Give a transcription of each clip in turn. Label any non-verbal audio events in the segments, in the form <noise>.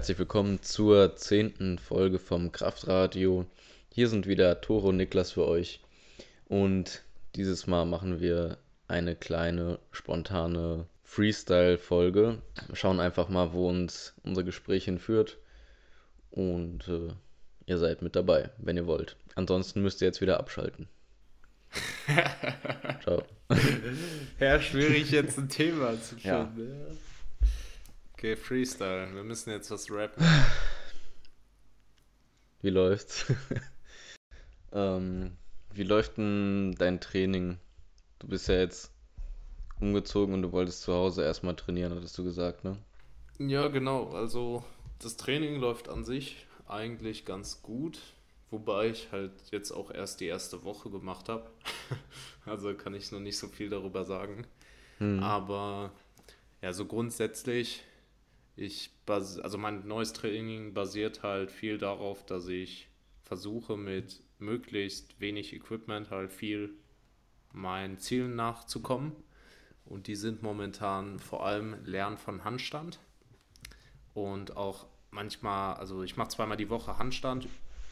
Herzlich willkommen zur zehnten Folge vom Kraftradio. Hier sind wieder Toro und Niklas für euch. Und dieses Mal machen wir eine kleine spontane Freestyle-Folge. Schauen einfach mal, wo uns unser Gespräch hinführt. Und äh, ihr seid mit dabei, wenn ihr wollt. Ansonsten müsst ihr jetzt wieder abschalten. <laughs> Ciao. Ja, schwierig jetzt ein Thema zu finden. Ja. Okay, Freestyle. Wir müssen jetzt was rappen. Wie läuft's? <laughs> ähm, wie läuft denn dein Training? Du bist ja jetzt umgezogen und du wolltest zu Hause erstmal trainieren, hattest du gesagt, ne? Ja, genau. Also das Training läuft an sich eigentlich ganz gut, wobei ich halt jetzt auch erst die erste Woche gemacht habe. <laughs> also kann ich noch nicht so viel darüber sagen. Hm. Aber ja, so grundsätzlich ich also mein neues Training basiert halt viel darauf, dass ich versuche mit möglichst wenig Equipment halt viel meinen Zielen nachzukommen. Und die sind momentan vor allem Lernen von Handstand und auch manchmal, also ich mache zweimal die Woche Handstand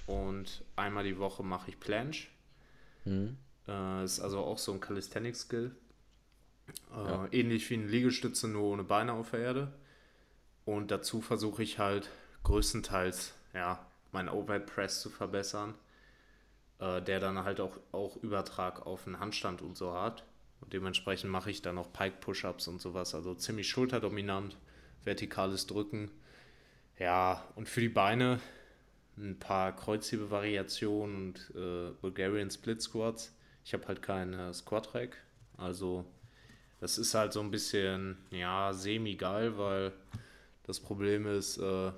und einmal die Woche mache ich Planche. Mhm. Äh, ist also auch so ein Calisthenics-Skill. Äh, ja. Ähnlich wie eine Liegestütze, nur ohne Beine auf der Erde. Und dazu versuche ich halt größtenteils ja, meinen Overhead Press zu verbessern, äh, der dann halt auch, auch Übertrag auf den Handstand und so hat. Und dementsprechend mache ich dann auch Pike Push-Ups und sowas, also ziemlich schulterdominant, vertikales Drücken. Ja, und für die Beine ein paar Kreuzhebe-Variationen und äh, Bulgarian Split Squats. Ich habe halt keinen äh, Squat Rack, also das ist halt so ein bisschen, ja, semi-geil, weil das Problem ist, äh,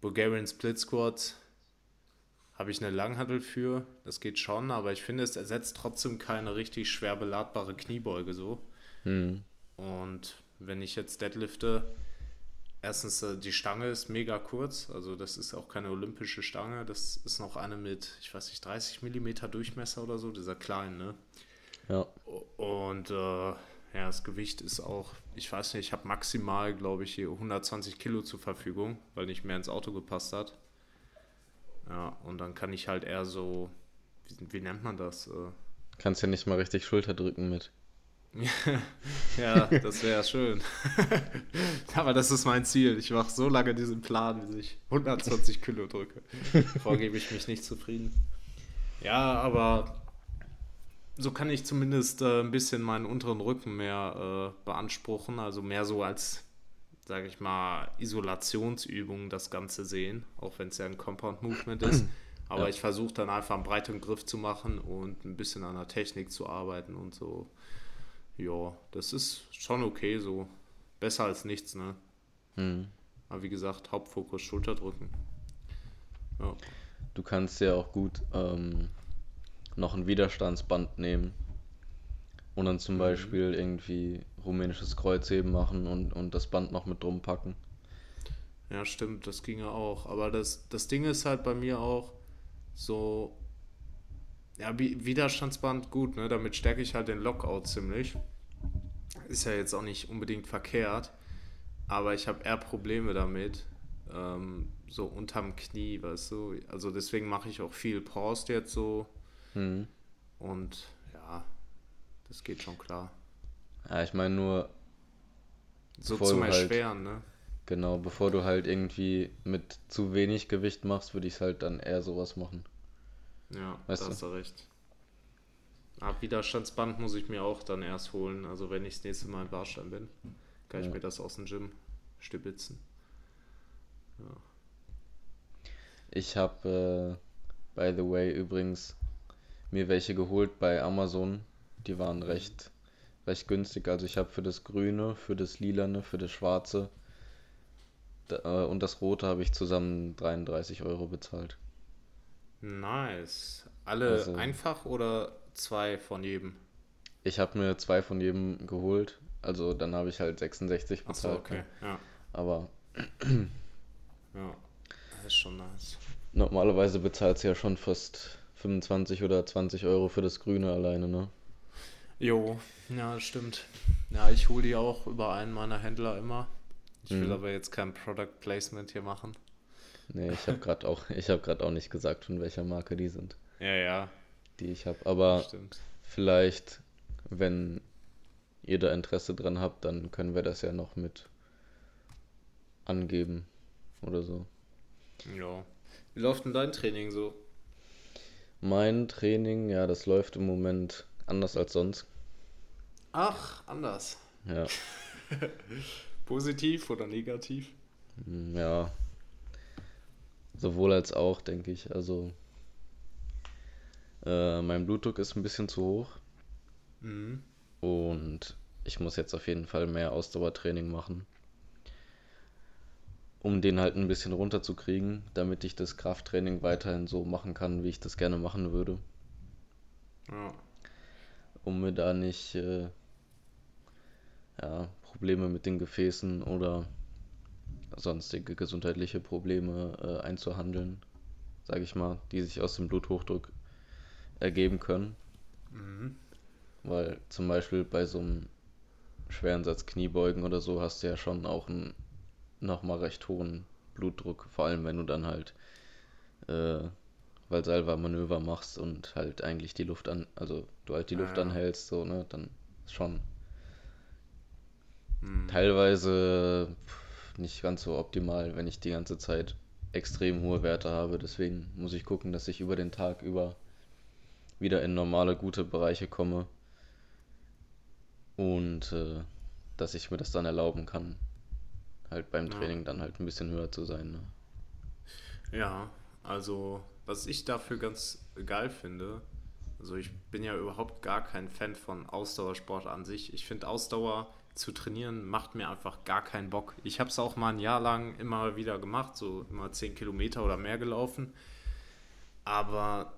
Bulgarian Split Squats habe ich eine Langhantel für. Das geht schon, aber ich finde, es ersetzt trotzdem keine richtig schwer beladbare Kniebeuge so. Mhm. Und wenn ich jetzt deadlifte, erstens, äh, die Stange ist mega kurz, also das ist auch keine olympische Stange, das ist noch eine mit, ich weiß nicht, 30 mm Durchmesser oder so, dieser kleinen, ne? Ja. Und äh, ja, das Gewicht ist auch, ich weiß nicht, ich habe maximal, glaube ich, hier 120 Kilo zur Verfügung, weil nicht mehr ins Auto gepasst hat. Ja, und dann kann ich halt eher so, wie, wie nennt man das? Äh, Kannst ja nicht mal richtig Schulter drücken mit. <laughs> ja, das wäre schön. <laughs> Aber das ist mein Ziel. Ich mache so lange diesen Plan, bis ich 120 Kilo drücke. <laughs> Vorgebe ich mich nicht zufrieden. Ja, aber so kann ich zumindest äh, ein bisschen meinen unteren Rücken mehr äh, beanspruchen, also mehr so als, sage ich mal, Isolationsübung das Ganze sehen, auch wenn es ja ein Compound Movement ist. <clears throat> Aber ja. ich versuche dann einfach einen breiteren Griff zu machen und ein bisschen an der Technik zu arbeiten und so. Ja, das ist schon okay so. Besser als nichts, ne? Mhm. Aber wie gesagt, Hauptfokus Schulterdrücken. Ja. Du kannst ja auch gut ähm, noch ein Widerstandsband nehmen und dann zum mhm. Beispiel irgendwie rumänisches Kreuzheben machen und, und das Band noch mit drum packen. Ja, stimmt, das ginge auch. Aber das, das Ding ist halt bei mir auch so, ja, Widerstandsband gut, ne? Damit stärke ich halt den Lockout ziemlich. Ist ja jetzt auch nicht unbedingt verkehrt, aber ich habe eher Probleme damit, ähm, so unterm Knie, weißt du. Also deswegen mache ich auch viel Pause jetzt so Mhm. Und ja, das geht schon klar. Ja, ich meine nur. So zum halt, Erschweren, ne? Genau, bevor du halt irgendwie mit zu wenig Gewicht machst, würde ich halt dann eher sowas machen. Ja, weißt da du? hast du recht. Ab Widerstandsband muss ich mir auch dann erst holen. Also wenn ich das nächste Mal in Barstein bin, kann ja. ich mir das aus dem Gym stibitzen. Ja. Ich habe, äh, by the way, übrigens mir welche geholt bei Amazon. Die waren recht, recht günstig. Also ich habe für das Grüne, für das Lilane, für das Schwarze äh, und das Rote habe ich zusammen 33 Euro bezahlt. Nice. Alle also, einfach oder zwei von jedem? Ich habe mir zwei von jedem geholt. Also dann habe ich halt 66 bezahlt. Ach so, okay. Ne? Ja. Aber. ja, das ist schon nice. Normalerweise bezahlt es ja schon fast 25 oder 20 Euro für das Grüne alleine, ne? Jo, ja, stimmt. Ja, ich hole die auch über einen meiner Händler immer. Ich will aber jetzt kein Product Placement hier machen. Nee, ich habe gerade auch, ich habe gerade auch nicht gesagt, von welcher Marke die sind, Ja, ja, die ich habe. Aber stimmt. vielleicht, wenn ihr da Interesse dran habt, dann können wir das ja noch mit angeben oder so. Ja. Wie läuft denn dein Training so? Mein Training, ja, das läuft im Moment anders als sonst. Ach, anders. Ja, <laughs> Positiv oder negativ? mm, ja, sowohl als auch, denke ich. Also, äh, mein Blutdruck ist ein bisschen zu hoch Mhm. und ich muss jetzt auf jeden Fall mehr Ausdauertraining machen, um den halt ein bisschen runterzukriegen, damit ich das Krafttraining weiterhin so machen kann, wie ich das gerne machen würde, Ja. um mir da nicht äh, ja, Probleme mit den Gefäßen oder sonstige gesundheitliche Probleme äh, einzuhandeln, sage ich mal, die sich aus dem Bluthochdruck ergeben können. Mhm. Weil zum Beispiel bei so einem schweren Satz Kniebeugen oder so hast du ja schon auch einen nochmal recht hohen Blutdruck, vor allem wenn du dann halt äh, Valsalva-Manöver machst und halt eigentlich die Luft an, also du halt die Luft ja. anhältst, so, ne, dann schon Mhm. teilweise pff, nicht ganz so optimal, wenn ich die ganze Zeit extrem hohe Werte habe. Deswegen muss ich gucken, dass ich über den Tag über wieder in normale, gute Bereiche komme und äh, dass ich mir das dann erlauben kann, halt beim Ja. Training dann halt ein bisschen höher zu sein. Ne? Ja, also was ich dafür ganz geil finde, also ich bin ja überhaupt gar kein Fan von Ausdauersport an sich. Ich finde Ausdauer zu trainieren macht mir einfach gar keinen Bock. Ich habe es auch mal ein Jahr lang immer wieder gemacht, so immer 10 Kilometer oder mehr gelaufen. Aber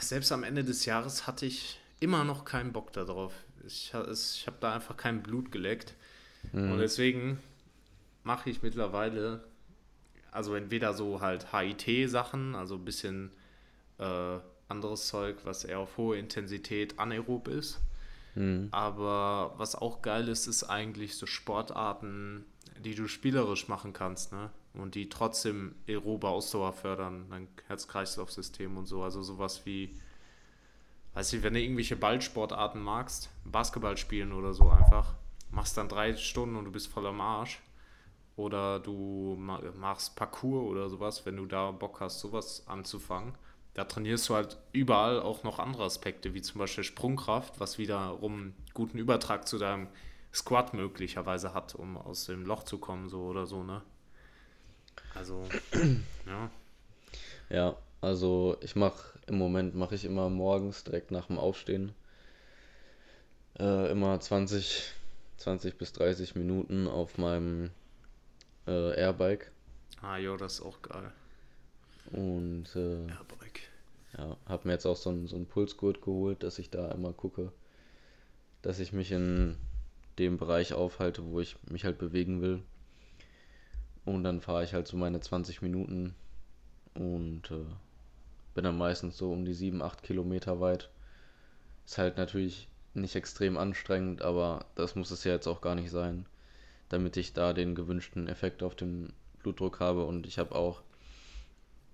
selbst am Ende des Jahres hatte ich immer noch keinen Bock darauf. Ich, ich habe da einfach kein Blut geleckt. Und deswegen mache ich mittlerweile also entweder so halt HIT-Sachen, also ein bisschen äh, anderes Zeug, was eher auf hohe Intensität anaerob ist. Mhm. Aber was auch geil ist, ist eigentlich so Sportarten, die du spielerisch machen kannst, ne? Und die trotzdem aerobe Ausdauer fördern, dein Herz-Kreislauf-System und so. Also sowas wie, weiß ich, wenn du irgendwelche Ballsportarten magst, Basketball spielen oder so einfach, machst dann drei Stunden und du bist voll am Arsch. Oder du ma- machst Parkour oder sowas, wenn du da Bock hast, sowas anzufangen. Da trainierst du halt überall auch noch andere Aspekte, wie zum Beispiel Sprungkraft, was wiederum guten Übertrag zu deinem Squat möglicherweise hat, um aus dem Loch zu kommen, so oder so, ne? Also, <clears throat> ja. Ja, also ich mache im Moment mache ich immer morgens direkt nach dem Aufstehen äh, immer 20, 20 bis 30 Minuten auf meinem äh, Airbike Ah, jo, das ist auch geil. und äh, Airbike. ja, habe mir jetzt auch so einen so einen Pulsgurt geholt, dass ich da immer gucke, dass ich mich in dem Bereich aufhalte, wo ich mich halt bewegen will. Und dann fahre ich halt so meine 20 Minuten und äh, bin dann meistens so um die 7, 8 Kilometer weit. Ist halt natürlich nicht extrem anstrengend, aber das muss es ja jetzt auch gar nicht sein, damit ich da den gewünschten Effekt auf den Blutdruck habe. Und ich habe auch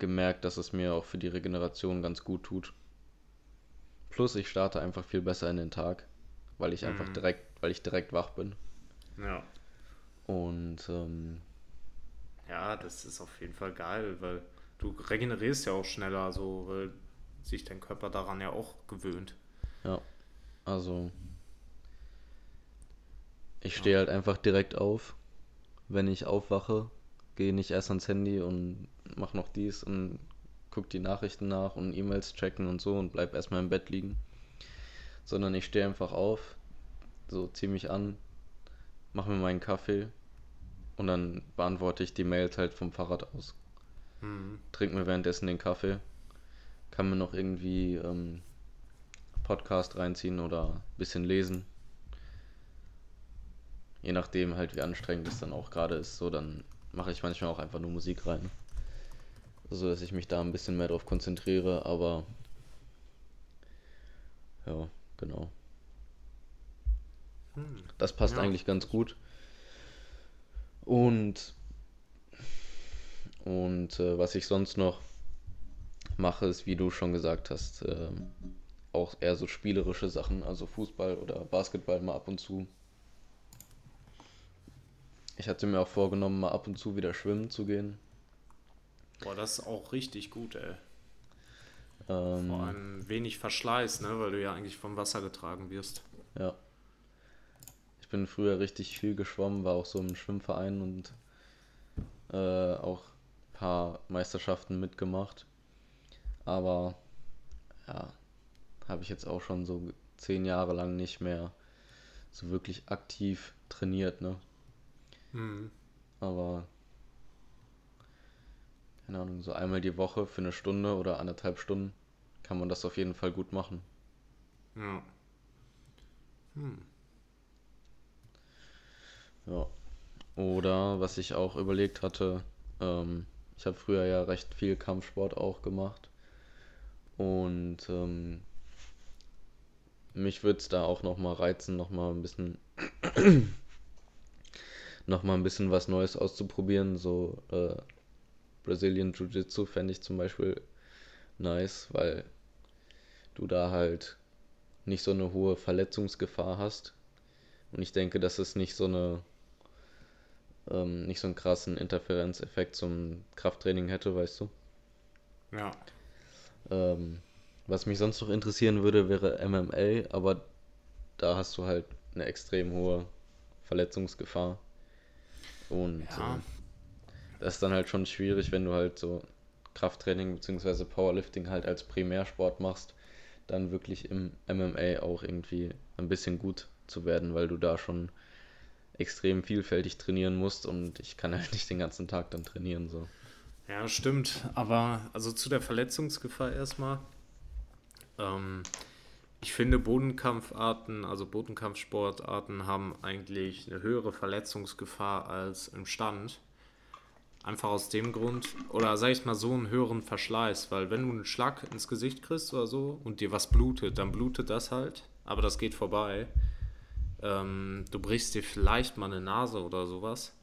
gemerkt, dass es mir auch für die Regeneration ganz gut tut. Plus ich starte einfach viel besser in den Tag, weil ich einfach Mhm. direkt, weil ich direkt wach bin. Ja. Und ähm, Ja, das ist auf jeden Fall geil, weil du regenerierst ja auch schneller, so, weil sich dein Körper daran ja auch gewöhnt. ja, also ich stehe halt einfach direkt auf. Wenn ich aufwache, gehe nicht erst ans Handy und mach noch dies und guck die Nachrichten nach und E-Mails checken und so und bleib erstmal im Bett liegen. Sondern ich stehe einfach auf, so zieh mich an, mach mir meinen Kaffee und dann beantworte ich die Mails halt vom Fahrrad aus. Mhm. Trink mir währenddessen den Kaffee, kann mir noch irgendwie ähm, Podcast reinziehen oder ein bisschen lesen. Je nachdem halt, wie anstrengend es dann auch gerade ist, so dann mache ich manchmal auch einfach nur Musik rein. So dass ich mich da ein bisschen mehr drauf konzentriere, aber ja, genau. Hm. Das passt Ja. eigentlich ganz gut. Und, und äh, was ich sonst noch mache, ist, wie du schon gesagt hast, äh, auch eher so spielerische Sachen, also Fußball oder Basketball mal ab und zu. Ich hatte mir auch vorgenommen, mal ab und zu wieder schwimmen zu gehen. Boah, das ist auch richtig gut, ey. Ähm, Vor allem wenig Verschleiß, ne? Weil du ja eigentlich vom Wasser getragen wirst. Ja. Ich bin früher richtig viel geschwommen, war auch so im Schwimmverein und äh, auch ein paar Meisterschaften mitgemacht. Aber ja, habe ich jetzt auch schon so zehn Jahre lang nicht mehr so wirklich aktiv trainiert, ne? Hm. Aber keine Ahnung, so einmal die Woche für eine Stunde oder anderthalb Stunden kann man das auf jeden Fall gut machen. Ja. Hm. Ja. Oder was ich auch überlegt hatte, ähm, ich habe früher ja recht viel Kampfsport auch gemacht. Und ähm, mich würde es da auch nochmal reizen, nochmal ein bisschen nochmal ein bisschen was Neues auszuprobieren. So äh, Brazilian Jiu-Jitsu fände ich zum Beispiel nice, weil du da halt nicht so eine hohe Verletzungsgefahr hast. Und ich denke, dass es nicht so eine ähm, nicht so einen krassen Interferenzeffekt zum Krafttraining hätte, weißt du. Ja. Ähm, was mich sonst noch interessieren würde, wäre MMA, aber da hast du halt eine extrem hohe Verletzungsgefahr. Und Ja. äh, das ist dann halt schon schwierig, wenn du halt so Krafttraining bzw. Powerlifting halt als Primärsport machst, dann wirklich im MMA auch irgendwie ein bisschen gut zu werden, weil du da schon extrem vielfältig trainieren musst und ich kann halt nicht den ganzen Tag dann trainieren so. Ja, stimmt. Aber also zu der Verletzungsgefahr erstmal. Ähm, ich finde, Bodenkampfarten, also Bodenkampfsportarten, haben eigentlich eine höhere Verletzungsgefahr als im Stand. Einfach aus dem Grund, oder sag ich mal so, einen höheren Verschleiß, weil wenn du einen Schlag ins Gesicht kriegst oder so und dir was blutet, dann blutet das halt, aber das geht vorbei. Ähm, du brichst dir vielleicht mal eine Nase oder sowas,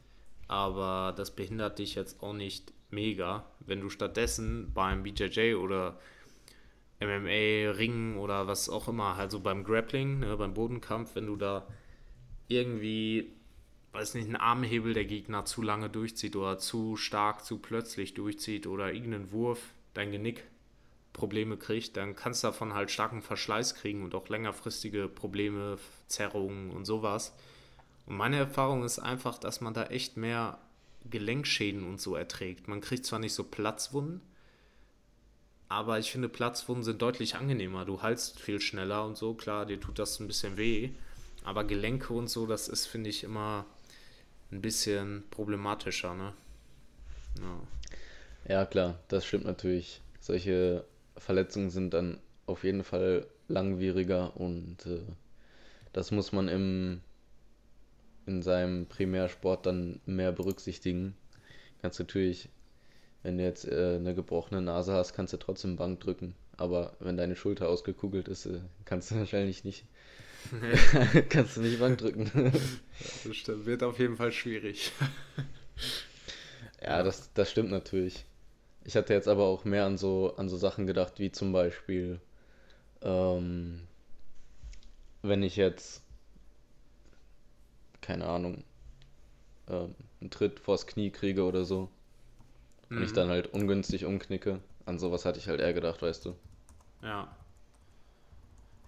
aber das behindert dich jetzt auch nicht mega, wenn du stattdessen beim BJJ oder MMA, Ringen oder was auch immer, also beim Grappling, ne, beim Bodenkampf, wenn du da irgendwie, weiß nicht, einen Armhebel der Gegner zu lange durchzieht oder zu stark, zu plötzlich durchzieht oder irgendeinen Wurf dein Genick Probleme kriegt, dann kannst du davon halt starken Verschleiß kriegen und auch längerfristige Probleme, Zerrungen und sowas. Und meine Erfahrung ist einfach, dass man da echt mehr Gelenkschäden und so erträgt. Man kriegt zwar nicht so Platzwunden, aber ich finde, Platzwunden sind deutlich angenehmer. Du heilst viel schneller und so. Klar, dir tut das ein bisschen weh. Aber Gelenke und so, das ist, finde ich, immer ein bisschen problematischer, ne? Ja. Ja, klar, das stimmt natürlich. Solche Verletzungen sind dann auf jeden Fall langwieriger und äh, das muss man im, in seinem Primärsport dann mehr berücksichtigen. Kannst natürlich, wenn du jetzt äh, eine gebrochene Nase hast, kannst du trotzdem Bank drücken. Aber wenn deine Schulter ausgekugelt ist, äh, kannst du <laughs> wahrscheinlich nicht, <laughs> kannst du nicht Bank drücken. <laughs> Das stimmt. wird auf jeden Fall schwierig. Ja, das, das stimmt natürlich. Ich hatte jetzt aber auch mehr an so, an so Sachen gedacht, wie zum Beispiel, ähm, wenn ich jetzt, keine Ahnung, ähm, einen Tritt vors Knie kriege oder so und ich Mhm. dann halt ungünstig umknicke. An sowas hatte ich halt eher gedacht, weißt du. Ja.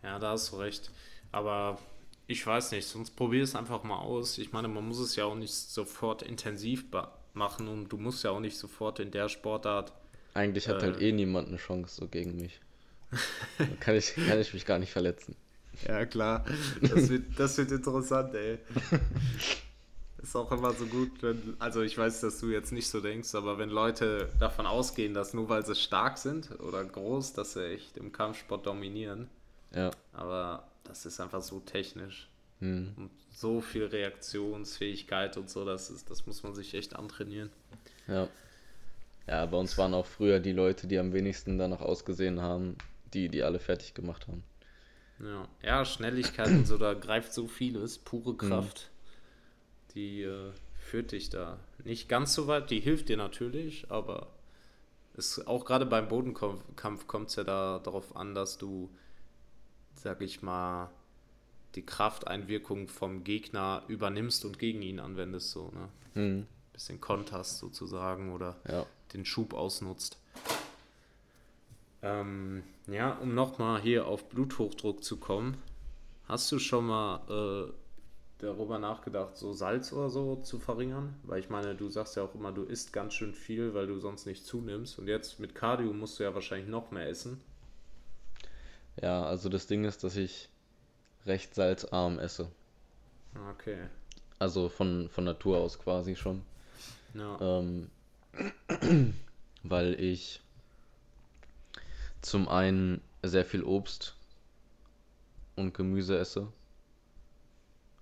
Ja, da hast du recht. Aber ich weiß nicht, sonst probier es einfach mal aus. Ich meine, man muss es ja auch nicht sofort intensiv machen und du musst ja auch nicht sofort in der Sportart. Eigentlich hat halt Äh. eh niemand eine Chance so gegen mich. Kann ich, kann ich mich gar nicht verletzen. <laughs> Ja, klar. Das wird, das wird interessant, ey. <laughs> Ist auch immer so gut, wenn, also ich weiß, dass du jetzt nicht so denkst, aber wenn Leute davon ausgehen, dass nur weil sie stark sind oder groß, dass sie echt im Kampfsport dominieren. Ja. Aber das ist einfach so technisch. Hm. Und so viel Reaktionsfähigkeit und so, das, ist, das muss man sich echt antrainieren. Ja. Ja, bei uns waren auch früher die Leute, die am wenigsten danach ausgesehen haben, die, die alle fertig gemacht haben. Ja, ja Schnelligkeit und so, da greift so vieles, pure Kraft, die äh, führt dich da nicht ganz so weit. Die hilft dir natürlich, aber es, auch gerade beim Bodenkampf kommt es ja da darauf an, dass du, sag ich mal, die Krafteinwirkung vom Gegner übernimmst und gegen ihn anwendest, so, ne? Mhm. Bisschen konterst sozusagen oder ja. den Schub ausnutzt. Ähm, ja, um nochmal hier auf Bluthochdruck zu kommen, hast du schon mal äh, darüber nachgedacht, so Salz oder so zu verringern? Weil ich meine, du sagst ja auch immer, du isst ganz schön viel, weil du sonst nicht zunimmst. Und jetzt mit Cardio musst du ja wahrscheinlich noch mehr essen. Ja, also das Ding ist, dass ich recht salzarm esse. Okay. Also von, von Natur aus quasi schon. Ja. Ähm, weil ich zum einen sehr viel Obst und Gemüse esse.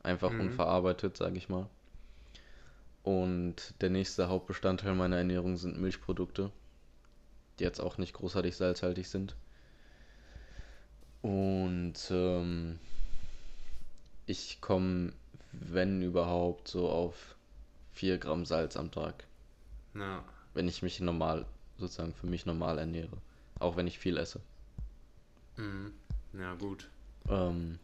Einfach mhm. unverarbeitet, sage ich mal. Und der nächste Hauptbestandteil meiner Ernährung sind Milchprodukte, die jetzt auch nicht großartig salzhaltig sind. Und ähm, ich komme, wenn überhaupt, so auf 4 Gramm Salz am Tag. Ja. Wenn ich mich normal, sozusagen für mich normal ernähre. Auch wenn ich viel esse. Mhm. Ja, gut. Ähm,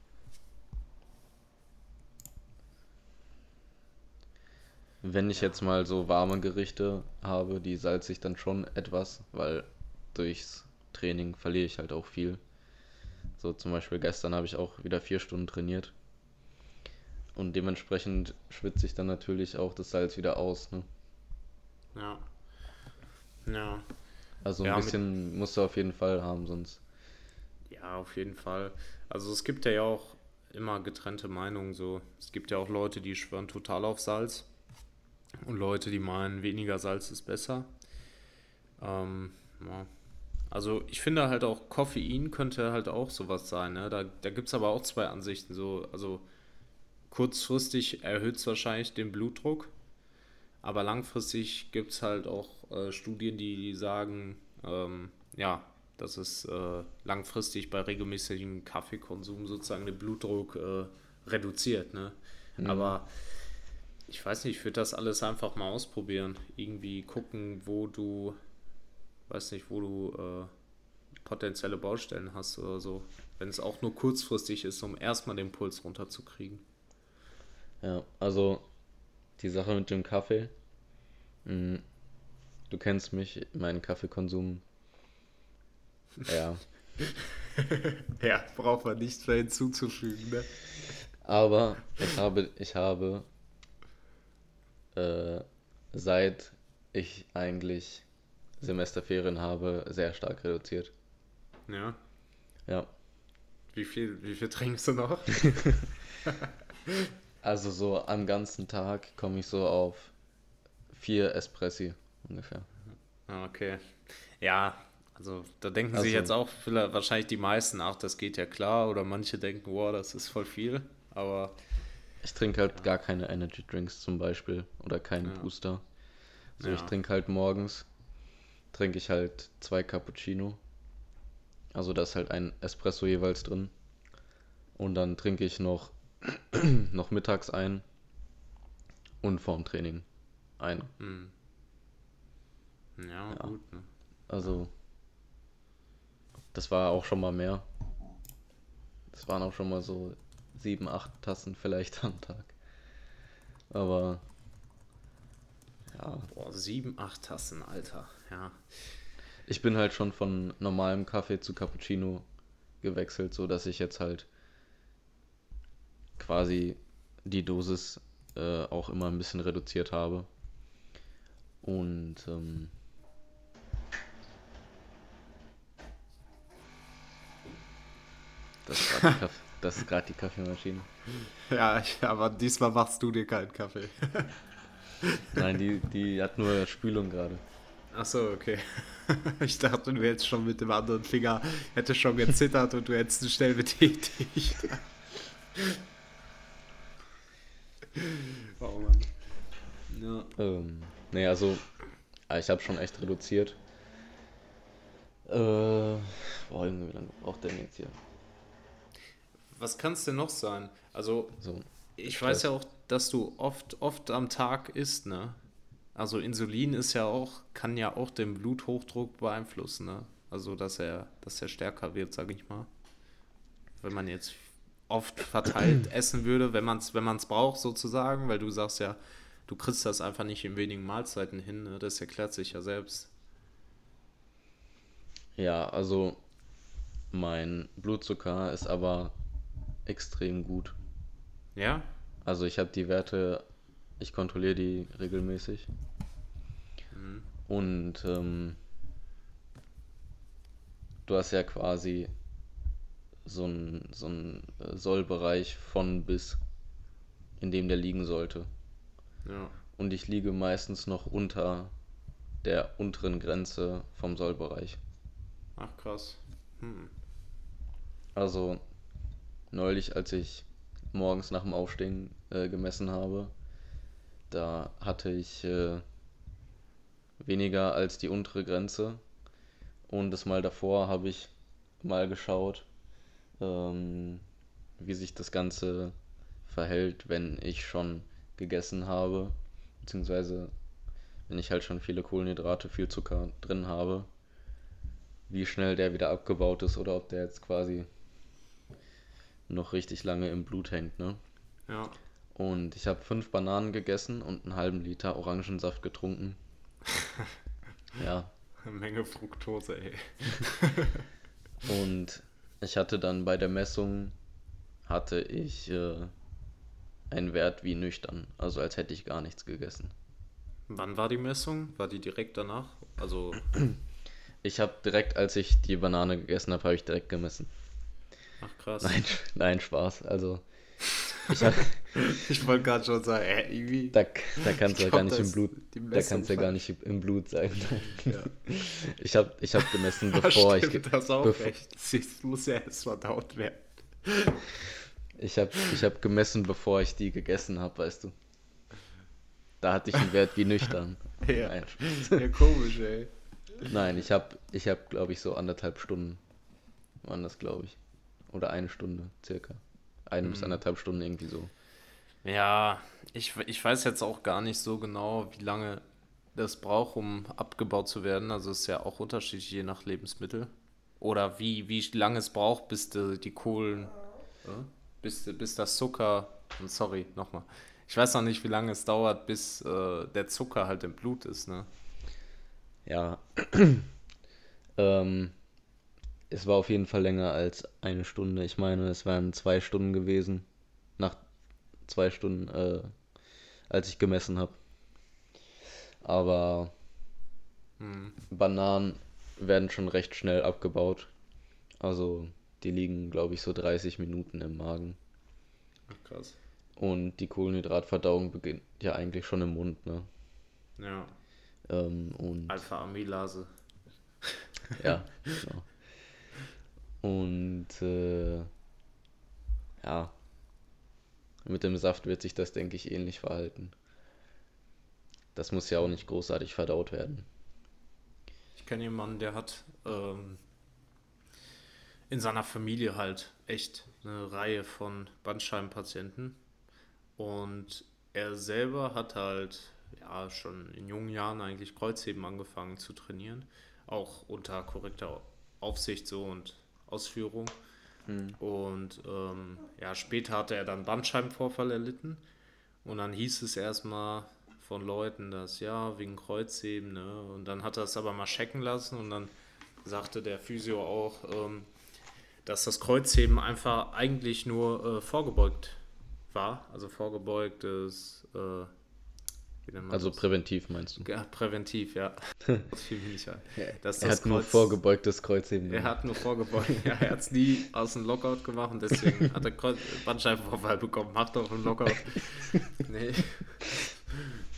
wenn ich jetzt mal so warme Gerichte habe, die salze ich dann schon etwas, weil durchs Training verliere ich halt auch viel. So zum Beispiel gestern habe ich auch wieder vier Stunden trainiert. Und dementsprechend schwitze ich dann natürlich auch das Salz wieder aus. Ne? Ja. Ja. Also ein ja, bisschen musst du auf jeden Fall haben, sonst. Ja, auf jeden Fall. Also es gibt ja auch immer getrennte Meinungen so. Es gibt ja auch Leute, die schwören total auf Salz. Und Leute, die meinen, weniger Salz ist besser. Ähm, ja. Also ich finde halt auch, Koffein könnte halt auch sowas sein. Ne? Da, da gibt es aber auch zwei Ansichten. So, also kurzfristig erhöht es wahrscheinlich den Blutdruck. Aber langfristig gibt es halt auch äh, Studien, die sagen, ähm, ja, dass es äh, langfristig bei regelmäßigem Kaffeekonsum sozusagen den Blutdruck äh, reduziert. Ne? Mhm. Aber ich weiß nicht, ich würde das alles einfach mal ausprobieren. Irgendwie gucken, wo du, weiß nicht, wo du äh, potenzielle Baustellen hast oder so. Wenn es auch nur kurzfristig ist, um erstmal den Puls runterzukriegen. Ja, also die Sache mit dem Kaffee. Mh, mm, du kennst mich, meinen Kaffeekonsum. <laughs> Ja. ja, braucht man nichts mehr hinzuzufügen, ne? Aber ich habe, ich habe äh, seit ich eigentlich Semesterferien habe, sehr stark reduziert. Ja. Ja. Wie viel, wie viel trinkst du noch? <laughs> Also so am ganzen Tag komme ich so auf vier Espressi ungefähr. Ah, okay. Ja, also da denken also, sich jetzt auch vielleicht, wahrscheinlich die meisten, ach, das geht ja klar. Oder manche denken, wow, das ist voll viel. Aber. Ich trinke halt ja. gar keine Energy Drinks zum Beispiel. Oder keinen ja. Booster. So, ja. ich trinke halt morgens, trinke ich halt zwei Cappuccino. Also da ist halt ein Espresso jeweils drin. Und dann trinke ich noch <clears throat> noch mittags ein und vorm Training ein. Hm. Ja, ja, gut. Ne? Also, das war auch schon mal mehr. Das waren auch schon mal so sieben, acht Tassen vielleicht am Tag. Aber ja. Boah, sieben, acht Tassen, Alter. Ja. Ich bin halt schon von normalem Kaffee zu Cappuccino gewechselt, so dass ich jetzt halt quasi die Dosis äh, auch immer ein bisschen reduziert habe. Und ähm, das <laughs> ist gerade die, Kaffeemaschine. <laughs> Ja, aber diesmal machst du dir keinen Kaffee. <laughs> Nein, die, die hat nur Spülung gerade. Ach so, okay. <laughs> Ich dachte, du hättest schon mit dem anderen Finger, hättest schon gezittert und du hättest ihn schnell betätigt. oh Mann. Ja. Ähm, nee, also ich habe schon echt reduziert. Äh, boah, Junge, wie lange braucht der denn jetzt hier? Was kann es denn noch sein? Also, so. ich weiß ja auch, dass du oft, oft am Tag isst, ne? Also Insulin ist ja auch, kann ja auch den Bluthochdruck beeinflussen, ne? Also dass er, dass er stärker wird, sag ich mal. Wenn man jetzt oft verteilt <clears throat> essen würde, wenn man es wenn man's braucht, sozusagen, weil du sagst ja, du kriegst das einfach nicht in wenigen Mahlzeiten hin, ne? das erklärt sich ja selbst. Ja, also mein Blutzucker ist aber extrem gut. Ja? Also ich habe die Werte, ich kontrolliere die regelmäßig. Mhm. Und ähm, du hast ja quasi so einen so äh, Sollbereich von bis, in dem der liegen sollte. Ja. Und ich liege meistens noch unter der unteren Grenze vom Sollbereich. Ach krass. Hm. Also neulich, als ich morgens nach dem Aufstehen äh, gemessen habe, da hatte ich äh, weniger als die untere Grenze. Und das Mal davor habe ich mal geschaut, ähm, wie sich das Ganze verhält, wenn ich schon gegessen habe, beziehungsweise wenn ich halt schon viele Kohlenhydrate, viel Zucker drin habe, wie schnell der wieder abgebaut ist oder ob der jetzt quasi noch richtig lange im Blut hängt, ne? Ja. Und ich habe fünf Bananen gegessen und einen halben Liter Orangensaft getrunken. <laughs> ja. Eine Menge Fructose, ey. <laughs> Und ich hatte dann bei der Messung, hatte ich äh, einen Wert wie nüchtern, also als hätte ich gar nichts gegessen. Wann war die Messung? War die direkt danach? Also, Ich habe direkt, als ich die Banane gegessen habe, habe ich direkt gemessen. Ach krass. Nein, <laughs> nein, Spaß. Also <laughs> ich Ich wollte gerade schon sagen, äh, irgendwie. da, da kannst du ja gar nicht im Blut, da kannst du ja gar nicht im Blut sein. Ja. <laughs> Ich habe ich hab gemessen, bevor ich, stimmt ge- das auch recht. Es muss ja erst verdaut werden. ich habe ich hab gemessen, bevor ich die gegessen habe, weißt du. Da hatte ich einen Wert wie nüchtern. Ja. Nein, Ja, komisch, ey. Nein, ich habe, ich hab, glaube ich, so anderthalb Stunden waren das, glaube ich. Oder eine Stunde circa. Eine bis Mhm. anderthalb Stunden irgendwie so. Ja, ich, ich weiß jetzt auch gar nicht so genau, wie lange das braucht, um abgebaut zu werden. Also es ist ja auch unterschiedlich je nach Lebensmittel. Oder wie, wie lange es braucht, bis die, die Kohlen, äh, bis, bis das Zucker, sorry, nochmal. Ich weiß noch nicht, wie lange es dauert, bis äh, der Zucker halt im Blut ist, ne? Ja. <clears throat> ähm, es war auf jeden Fall länger als eine Stunde. Ich meine, es wären zwei Stunden gewesen. Nach zwei Stunden, äh, als ich gemessen habe. Aber Hm. Bananen werden schon recht schnell abgebaut. Also, die liegen, glaube ich, so 30 Minuten im Magen. Ach, krass. Und die Kohlenhydratverdauung beginnt ja eigentlich schon im Mund, ne? Ja, Ähm, und Alpha-Amylase. ja, <laughs> genau. Und äh, ja, mit dem Saft wird sich das, denke ich, ähnlich verhalten. Das muss ja auch nicht großartig verdaut werden. Ich kenne jemanden, der hat ähm, in seiner Familie halt echt eine Reihe von Bandscheibenpatienten. Und er selber hat halt ja schon in jungen Jahren eigentlich Kreuzheben angefangen zu trainieren. Auch unter korrekter Aufsicht so und Ausführung. Und ähm, ja, später hatte er dann Bandscheibenvorfall erlitten. Und dann hieß es erstmal von Leuten, dass ja, wegen Kreuzheben, ne? Und dann hat er es aber mal checken lassen und dann sagte der Physio auch, ähm, dass das Kreuzheben einfach eigentlich nur äh, vorgebeugt war. Also vorgebeugtes, äh, Also das? präventiv meinst du? ja, präventiv, ja. <laughs> Das fiel mir nicht ein. Dass Er das hat nur Kreuz- vorgebeugtes Kreuzheben. er hat nur vorgebeugt. Ja, er hat es nie aus dem Lockout gemacht und deswegen <laughs> hat er Kreuz- Bandscheibenvorfall bekommen. Macht doch einen Lockout. <laughs> Nee.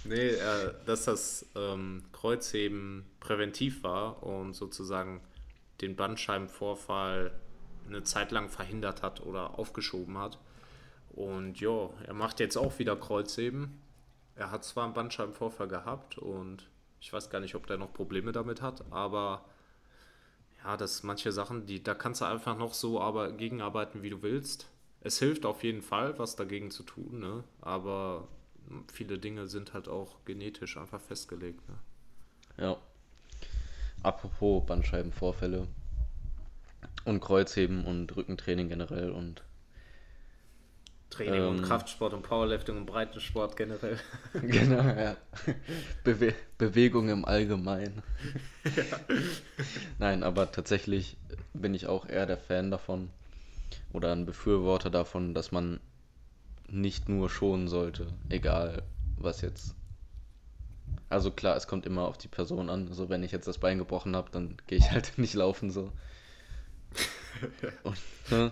Nee, äh, dass das ähm, Kreuzheben präventiv war und sozusagen den Bandscheibenvorfall eine Zeit lang verhindert hat oder aufgeschoben hat. Und ja, er macht jetzt auch wieder Kreuzheben. Er hat zwar einen Bandscheibenvorfall gehabt und ich weiß gar nicht, ob der noch Probleme damit hat, aber ja, das manche Sachen, die, da kannst du einfach noch so aber gegenarbeiten, wie du willst. es hilft auf jeden Fall, was dagegen zu tun, ne? aber viele Dinge sind halt auch genetisch einfach festgelegt. Ne? Ja. Apropos Bandscheibenvorfälle und Kreuzheben und Rückentraining generell und Training ähm, und Kraftsport und Powerlifting und Breitensport generell. <laughs> Genau, ja. Bewe Bewegung im Allgemeinen. Ja. Nein, aber tatsächlich bin ich auch eher der Fan davon oder ein Befürworter davon, dass man nicht nur schonen sollte, egal was jetzt. Also klar, es kommt immer auf die Person an. So, wenn ich jetzt das Bein gebrochen habe, dann gehe ich halt <laughs> nicht laufen so. <laughs> Und, ne?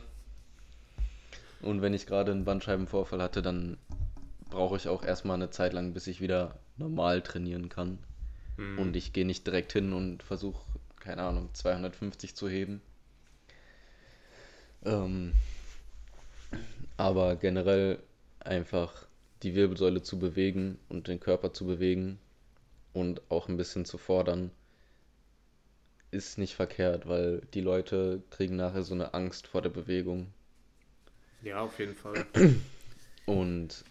Und wenn ich gerade einen Bandscheibenvorfall hatte, dann brauche ich auch erstmal eine Zeit lang, bis ich wieder normal trainieren kann. Mhm. Und ich gehe nicht direkt hin und versuche, keine Ahnung, 250 zu heben. Ähm, aber generell einfach die Wirbelsäule zu bewegen und den Körper zu bewegen und auch ein bisschen zu fordern, ist nicht verkehrt, weil die Leute kriegen nachher so eine Angst vor der Bewegung. Ja, auf jeden Fall. Und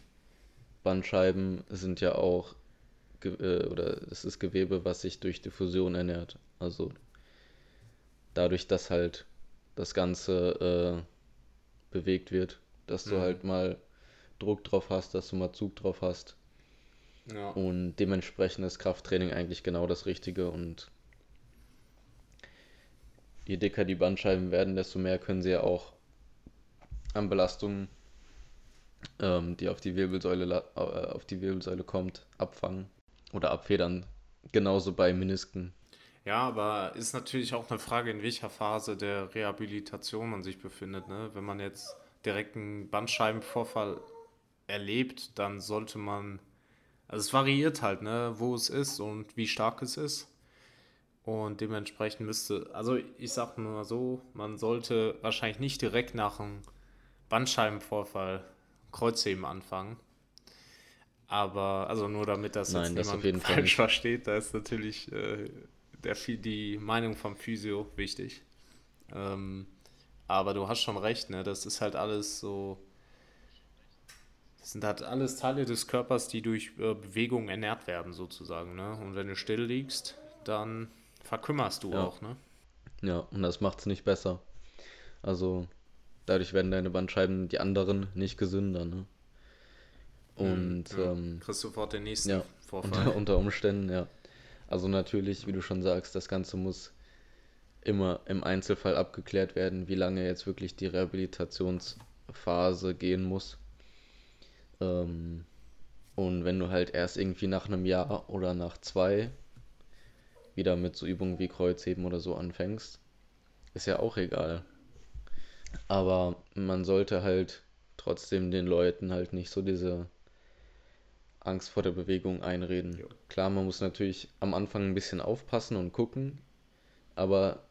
Bandscheiben sind ja auch, äh, oder es ist Gewebe, was sich durch Diffusion ernährt. Also dadurch, dass halt das Ganze äh, bewegt wird, dass du mhm. halt mal Druck drauf hast, dass du mal Zug drauf hast. Ja. Und dementsprechend ist Krafttraining eigentlich genau das Richtige und je dicker die Bandscheiben werden, desto mehr können sie ja auch an Belastungen, ähm, die auf die Wirbelsäule äh, auf die Wirbelsäule kommt, abfangen oder abfedern. Genauso bei Menisken. Ja, aber ist natürlich auch eine Frage, in welcher Phase der Rehabilitation man sich befindet. Ne? Wenn man jetzt direkt einen Bandscheibenvorfall erlebt, dann sollte man, also es variiert halt, ne, wo es ist und wie stark es ist. Und dementsprechend müsste, also ich sag nur so, man sollte wahrscheinlich nicht direkt nach einem Bandscheibenvorfall Kreuzheben anfangen. Aber, also nur damit das Nein, jetzt das niemand falsch versteht, da ist natürlich äh, der, die Meinung vom Physio wichtig. Ähm, aber du hast schon recht, ne? Das ist halt alles so. Das sind halt alles Teile des Körpers, die durch äh, Bewegung ernährt werden, sozusagen, ne? Und wenn du still liegst, dann verkümmerst du ja. auch, ne? Ja, und das macht es nicht besser. Also, dadurch werden deine Bandscheiben, die anderen, nicht gesünder, ne? Und ja, ähm, kriegst sofort den nächsten ja, Vorfall. Unter, unter Umständen, ja. Also natürlich, wie du schon sagst, das Ganze muss immer im Einzelfall abgeklärt werden, wie lange jetzt wirklich die Rehabilitationsphase gehen muss. Ähm, und wenn du halt erst irgendwie nach einem Jahr oder nach zwei wieder mit so Übungen wie Kreuzheben oder so anfängst, ist ja auch egal. Aber man sollte halt trotzdem den Leuten halt nicht so diese Angst vor der Bewegung einreden. Jo. Klar, man muss natürlich am Anfang ein bisschen aufpassen und gucken, aber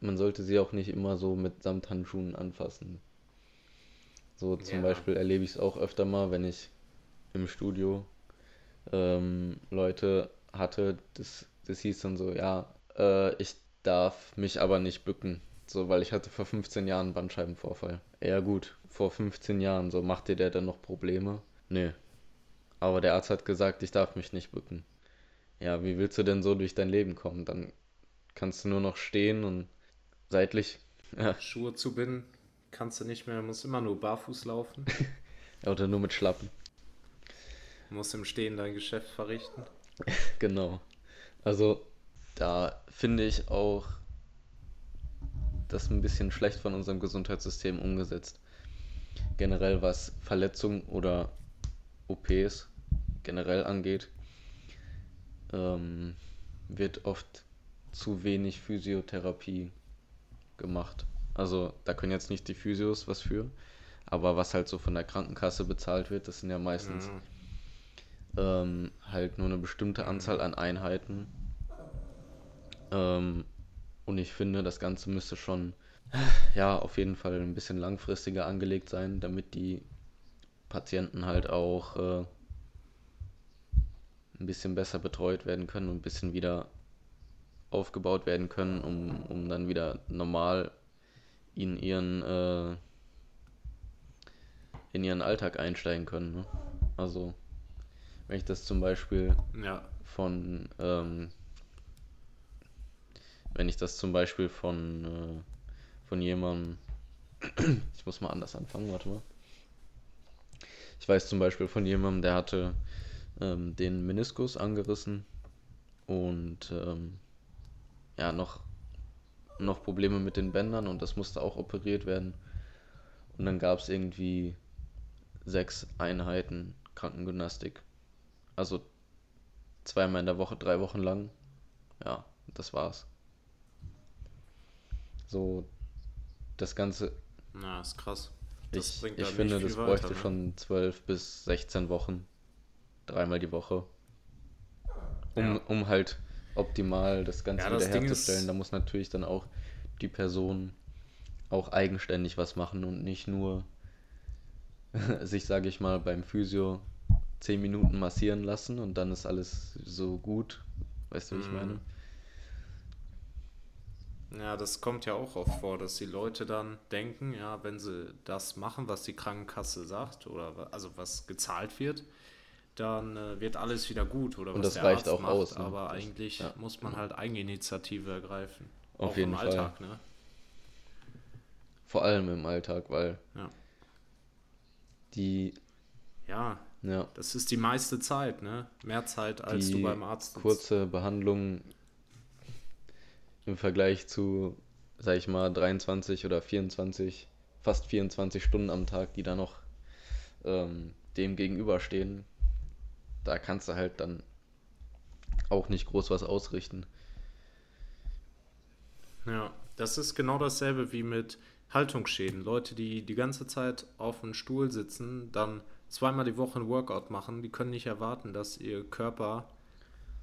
man sollte sie auch nicht immer so mit Samthandschuhen anfassen. So zum ja. Beispiel erlebe ich es auch öfter mal, wenn ich im Studio ähm, Leute hatte, das das hieß dann so, ja, äh, ich darf mich aber nicht bücken. So, weil ich hatte vor 15 Jahren einen Bandscheibenvorfall. Ja gut, vor 15 Jahren, so macht dir der dann noch Probleme? Nö. Aber der Arzt hat gesagt, ich darf mich nicht bücken. Ja, wie willst du denn so durch dein Leben kommen? Dann kannst du nur noch stehen und seitlich. <laughs> Ja. Schuhe zu binden kannst du nicht mehr, musst immer nur barfuß laufen. <laughs> Oder nur mit Schlappen. Du musst im Stehen dein Geschäft verrichten. <laughs> genau. Also da finde ich auch das ein bisschen schlecht von unserem Gesundheitssystem umgesetzt. Generell was Verletzungen oder OPs generell angeht, ähm, wird oft zu wenig Physiotherapie gemacht. Also da können jetzt nicht die Physios was für, aber was halt so von der Krankenkasse bezahlt wird, das sind ja meistens mhm ähm, halt nur eine bestimmte Anzahl an Einheiten. Ähm, und ich finde, das Ganze müsste schon, ja, auf jeden Fall ein bisschen langfristiger angelegt sein, damit die Patienten halt auch äh, ein bisschen besser betreut werden können und ein bisschen wieder aufgebaut werden können, um, um dann wieder normal in ihren äh, in ihren Alltag einsteigen können. Ne? Also, wenn ich das zum Beispiel Ja, von, ähm, wenn ich das zum Beispiel von, äh, von jemandem, <clears throat> ich muss mal anders anfangen, warte mal. Ich weiß zum Beispiel von jemandem, der hatte ähm, den Meniskus angerissen und ähm, ja, noch, noch Probleme mit den Bändern und das musste auch operiert werden. Und dann gab es irgendwie sechs Einheiten Krankengymnastik. Also zweimal in der Woche, drei Wochen lang. Ja, das war's. So, das Ganze, na, ist krass. Das ich, bringt ich finde, das bräuchte weiter, ne? schon 12 bis 16 Wochen. Dreimal die Woche. Um, Ja. um halt optimal das Ganze Ja, das wieder Ding herzustellen. ist- Da muss natürlich dann auch die Person auch eigenständig was machen und nicht nur <laughs> sich, sage ich mal, beim Physio 10 Minuten massieren lassen und dann ist alles so gut. Weißt du, wie ich Mhm. meine? Ja, das kommt ja auch oft vor, dass die Leute dann denken, ja, wenn sie das machen, was die Krankenkasse sagt oder also was gezahlt wird, dann äh, wird alles wieder gut oder Und was das der reicht Arzt auch macht, aus, ne? aber eigentlich ja. muss man halt Eigeninitiative ergreifen. Auf auch jeden im Fall. Alltag, ne? Vor allem im Alltag, weil Ja. die, Ja, ja, das ist die meiste Zeit, ne? Mehr Zeit, als die du beim Arzt kurze Behandlung im Vergleich zu, sag ich mal, 23 oder 24, fast 24 Stunden am Tag, die da noch ähm, dem gegenüberstehen, da kannst du halt dann auch nicht groß was ausrichten. Ja, das ist genau dasselbe wie mit Haltungsschäden. Leute, die die ganze Zeit auf einem Stuhl sitzen, dann zweimal die Woche ein Workout machen, die können nicht erwarten, dass ihr Körper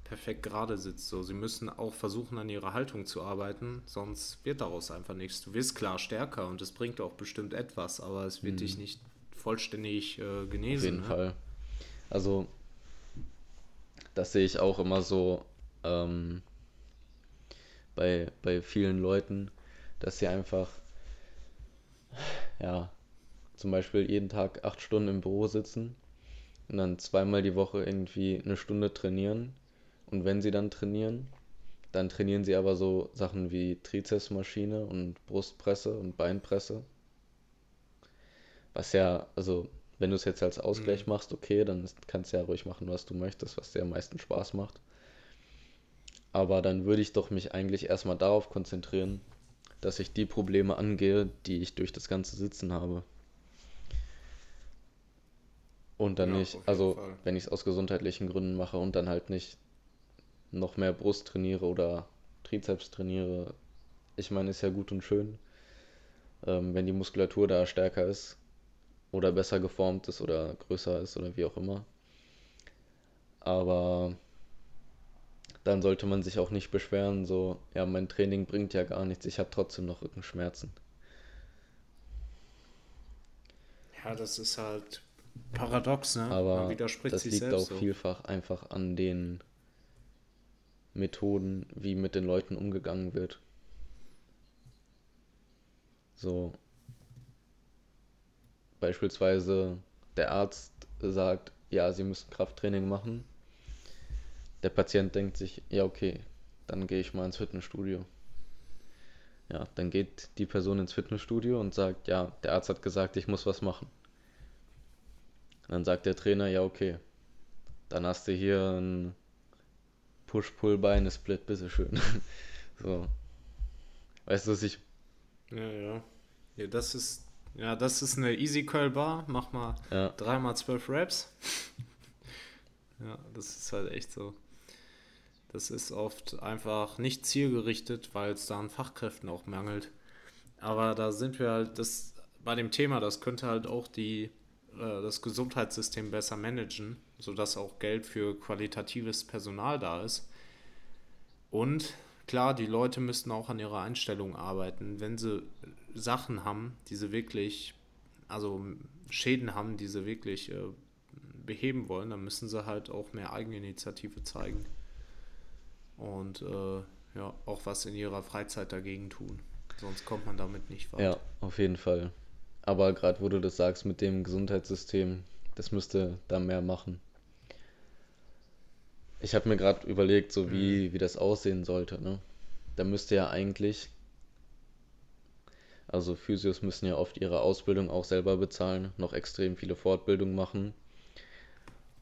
perfekt gerade sitzt. So, sie müssen auch versuchen, an ihrer Haltung zu arbeiten, sonst wird daraus einfach nichts. Du wirst klar stärker und es bringt auch bestimmt etwas, aber es wird dich nicht vollständig äh, Auf genesen. jeden ne? Fall. Also, das sehe ich auch immer so ähm, bei, bei vielen Leuten, dass sie einfach, ja, zum Beispiel jeden Tag acht Stunden im Büro sitzen und dann zweimal die Woche irgendwie eine Stunde trainieren. Und wenn sie dann trainieren, dann trainieren sie aber so Sachen wie Trizepsmaschine und Brustpresse und Beinpresse. Was ja, also wenn du es jetzt als Ausgleich Mhm. machst, okay, dann kannst du ja ruhig machen, was du möchtest, was dir am meisten Spaß macht. Aber dann würde ich doch mich eigentlich erstmal darauf konzentrieren, dass ich die Probleme angehe, die ich durch das ganze Sitzen habe. Und dann Ja, nicht, also Fall. wenn ich es aus gesundheitlichen Gründen mache und dann halt nicht noch mehr Brust trainiere oder Trizeps trainiere. Ich meine, ist ja gut und schön, ähm, wenn die Muskulatur da stärker ist oder besser geformt ist oder größer ist oder wie auch immer. Aber dann sollte man sich auch nicht beschweren, so, ja, mein Training bringt ja gar nichts, ich habe trotzdem noch Rückenschmerzen. Ja, das ist halt paradox, ne? Aber das sich liegt auch vielfach einfach an den Methoden, wie mit den Leuten umgegangen wird. So, beispielsweise der Arzt sagt, ja, Sie müssen Krafttraining machen. Der Patient denkt sich, ja, okay, dann gehe ich mal ins Fitnessstudio. Ja, dann geht die Person ins Fitnessstudio und sagt, ja, der Arzt hat gesagt, ich muss was machen. Dann sagt der Trainer, ja, okay, dann hast du hier ein Push-Pull-Beine-Split, bitteschön. <laughs> So. Weißt du, was ich. Ja, ja. Ja, das ist, ja, das ist eine Easy Curl Bar. Mach mal Ja, dreimal zwölf Reps. <laughs> ja, das ist halt echt so. Das ist oft einfach nicht zielgerichtet, weil es da an Fachkräften auch mangelt. Aber da sind wir halt, das bei dem Thema, das könnte halt auch die, das Gesundheitssystem besser managen, sodass auch Geld für qualitatives Personal da ist. Und klar, die Leute müssten auch an ihrer Einstellung arbeiten. Wenn sie Sachen haben, die sie wirklich, also Schäden haben, die sie wirklich äh, beheben wollen, dann müssen sie halt auch mehr Eigeninitiative zeigen. Und äh, ja, auch was in ihrer Freizeit dagegen tun. Sonst kommt man damit nicht weit. ja, auf jeden Fall. Aber gerade wo du das sagst mit dem Gesundheitssystem, das müsste da mehr machen. Ich habe mir gerade überlegt, so wie, wie das aussehen sollte, ne? Da müsste ja eigentlich, also Physios müssen ja oft ihre Ausbildung auch selber bezahlen, noch extrem viele Fortbildungen machen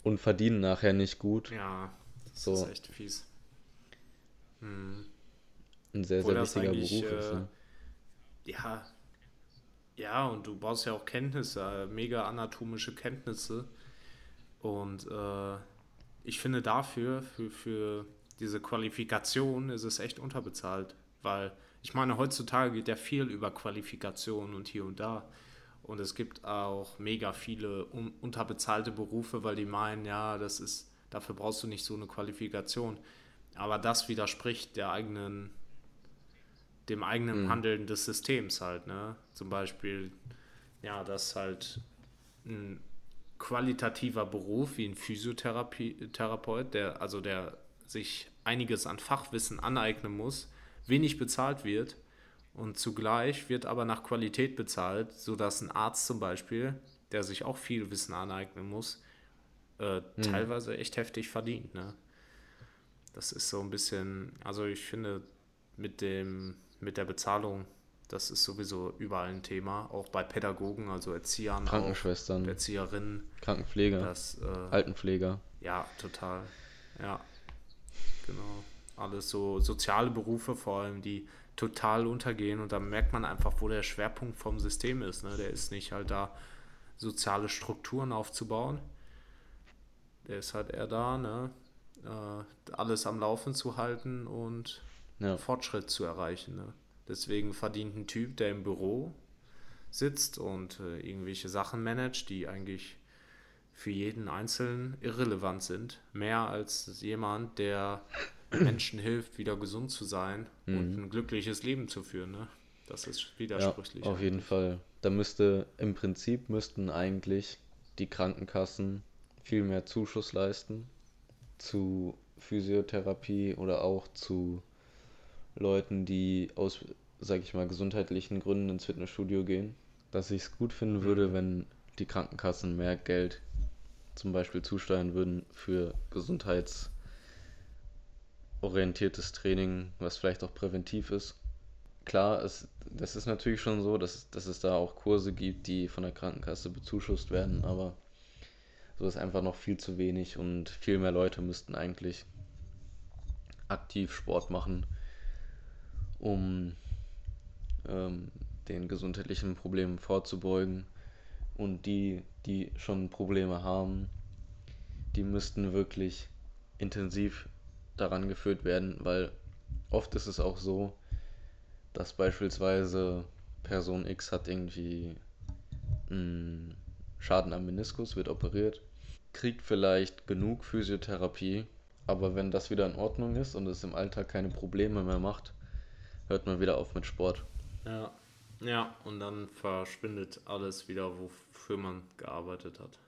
und verdienen nachher nicht gut. Ja, das So. ist echt fies. Hm. Ein sehr, Obwohl sehr wichtiger Beruf ist. äh, Ne? Ja, ja, und du brauchst ja auch Kenntnisse, mega anatomische Kenntnisse. Und äh, ich finde dafür, für, für diese Qualifikation ist es echt unterbezahlt. Weil ich meine, heutzutage geht ja viel über Qualifikation und hier und da. Und es gibt auch mega viele un unterbezahlte Berufe, weil die meinen, ja, das ist, dafür brauchst du nicht so eine Qualifikation. Aber das widerspricht der eigenen, dem eigenen Mhm. Handeln des Systems halt, ne? Zum Beispiel, ja, dass halt ein qualitativer Beruf wie ein Physiotherapie Therapeut, der, also der sich einiges an Fachwissen aneignen muss, wenig bezahlt wird und zugleich wird aber nach Qualität bezahlt, sodass ein Arzt zum Beispiel, der sich auch viel Wissen aneignen muss, äh, teilweise echt heftig verdient, ne? Das ist so ein bisschen, also ich finde, mit dem, mit der Bezahlung, das ist sowieso überall ein Thema, auch bei Pädagogen, also Erziehern, auch, Krankenschwestern, Erzieherinnen, Krankenpfleger, das, äh, Altenpfleger. ja, total, ja, genau. Alles so soziale Berufe vor allem, die total untergehen und da merkt man einfach, wo der Schwerpunkt vom System ist, ne? Der ist nicht halt da, soziale Strukturen aufzubauen, der ist halt eher da, ne? Äh, alles am Laufen zu halten und Ja, Fortschritt zu erreichen. Ne? Deswegen verdient ein Typ, der im Büro sitzt und äh, irgendwelche Sachen managt, die eigentlich für jeden Einzelnen irrelevant sind, mehr als jemand, der Menschen hilft, wieder gesund zu sein und ein glückliches Leben zu führen. Ne? Das ist ja, widersprüchlich. auf jeden Fall. Da müsste, im Prinzip müssten eigentlich die Krankenkassen viel mehr Zuschuss leisten zu Physiotherapie oder auch zu Leuten, die aus, sag ich mal, gesundheitlichen Gründen ins Fitnessstudio gehen. Dass ich es gut finden würde, wenn die Krankenkassen mehr Geld zum Beispiel zusteuern würden für gesundheitsorientiertes Training, was vielleicht auch präventiv ist. Klar, es, das ist natürlich schon so, dass, dass es da auch Kurse gibt, die von der Krankenkasse bezuschusst werden, aber so ist einfach noch viel zu wenig und viel mehr Leute müssten eigentlich aktiv Sport machen, um ähm, den gesundheitlichen Problemen vorzubeugen. Und die, die schon Probleme haben, die müssten wirklich intensiv daran geführt werden, weil oft ist es auch so, dass beispielsweise Person X hat irgendwie einen Schaden am Meniskus, wird operiert, kriegt vielleicht genug Physiotherapie, aber wenn das wieder in Ordnung ist und es im Alltag keine Probleme mehr macht, hört man wieder auf mit Sport. Ja. ja, und dann verschwindet alles wieder, wofür man gearbeitet hat.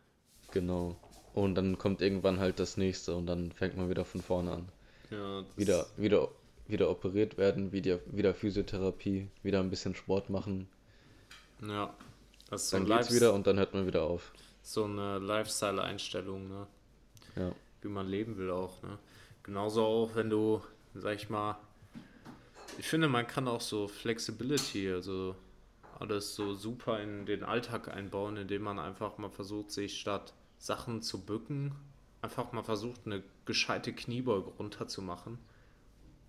Genau. Und dann kommt irgendwann halt das nächste und dann fängt man wieder von vorne an. Ja, Wieder, wieder, wieder operiert werden, wieder, wieder Physiotherapie, wieder ein bisschen Sport machen. Ja, das ist so, Dann ein geht's wieder und dann hört man wieder auf. so eine Lifestyle-Einstellung, ne? Ja. wie man leben will auch. Ne? Genauso auch, wenn du, sag ich mal, ich finde, man kann auch so Flexibility, also alles so super in den Alltag einbauen, indem man einfach mal versucht, sich statt Sachen zu bücken, einfach mal versucht, eine gescheite Kniebeuge runterzumachen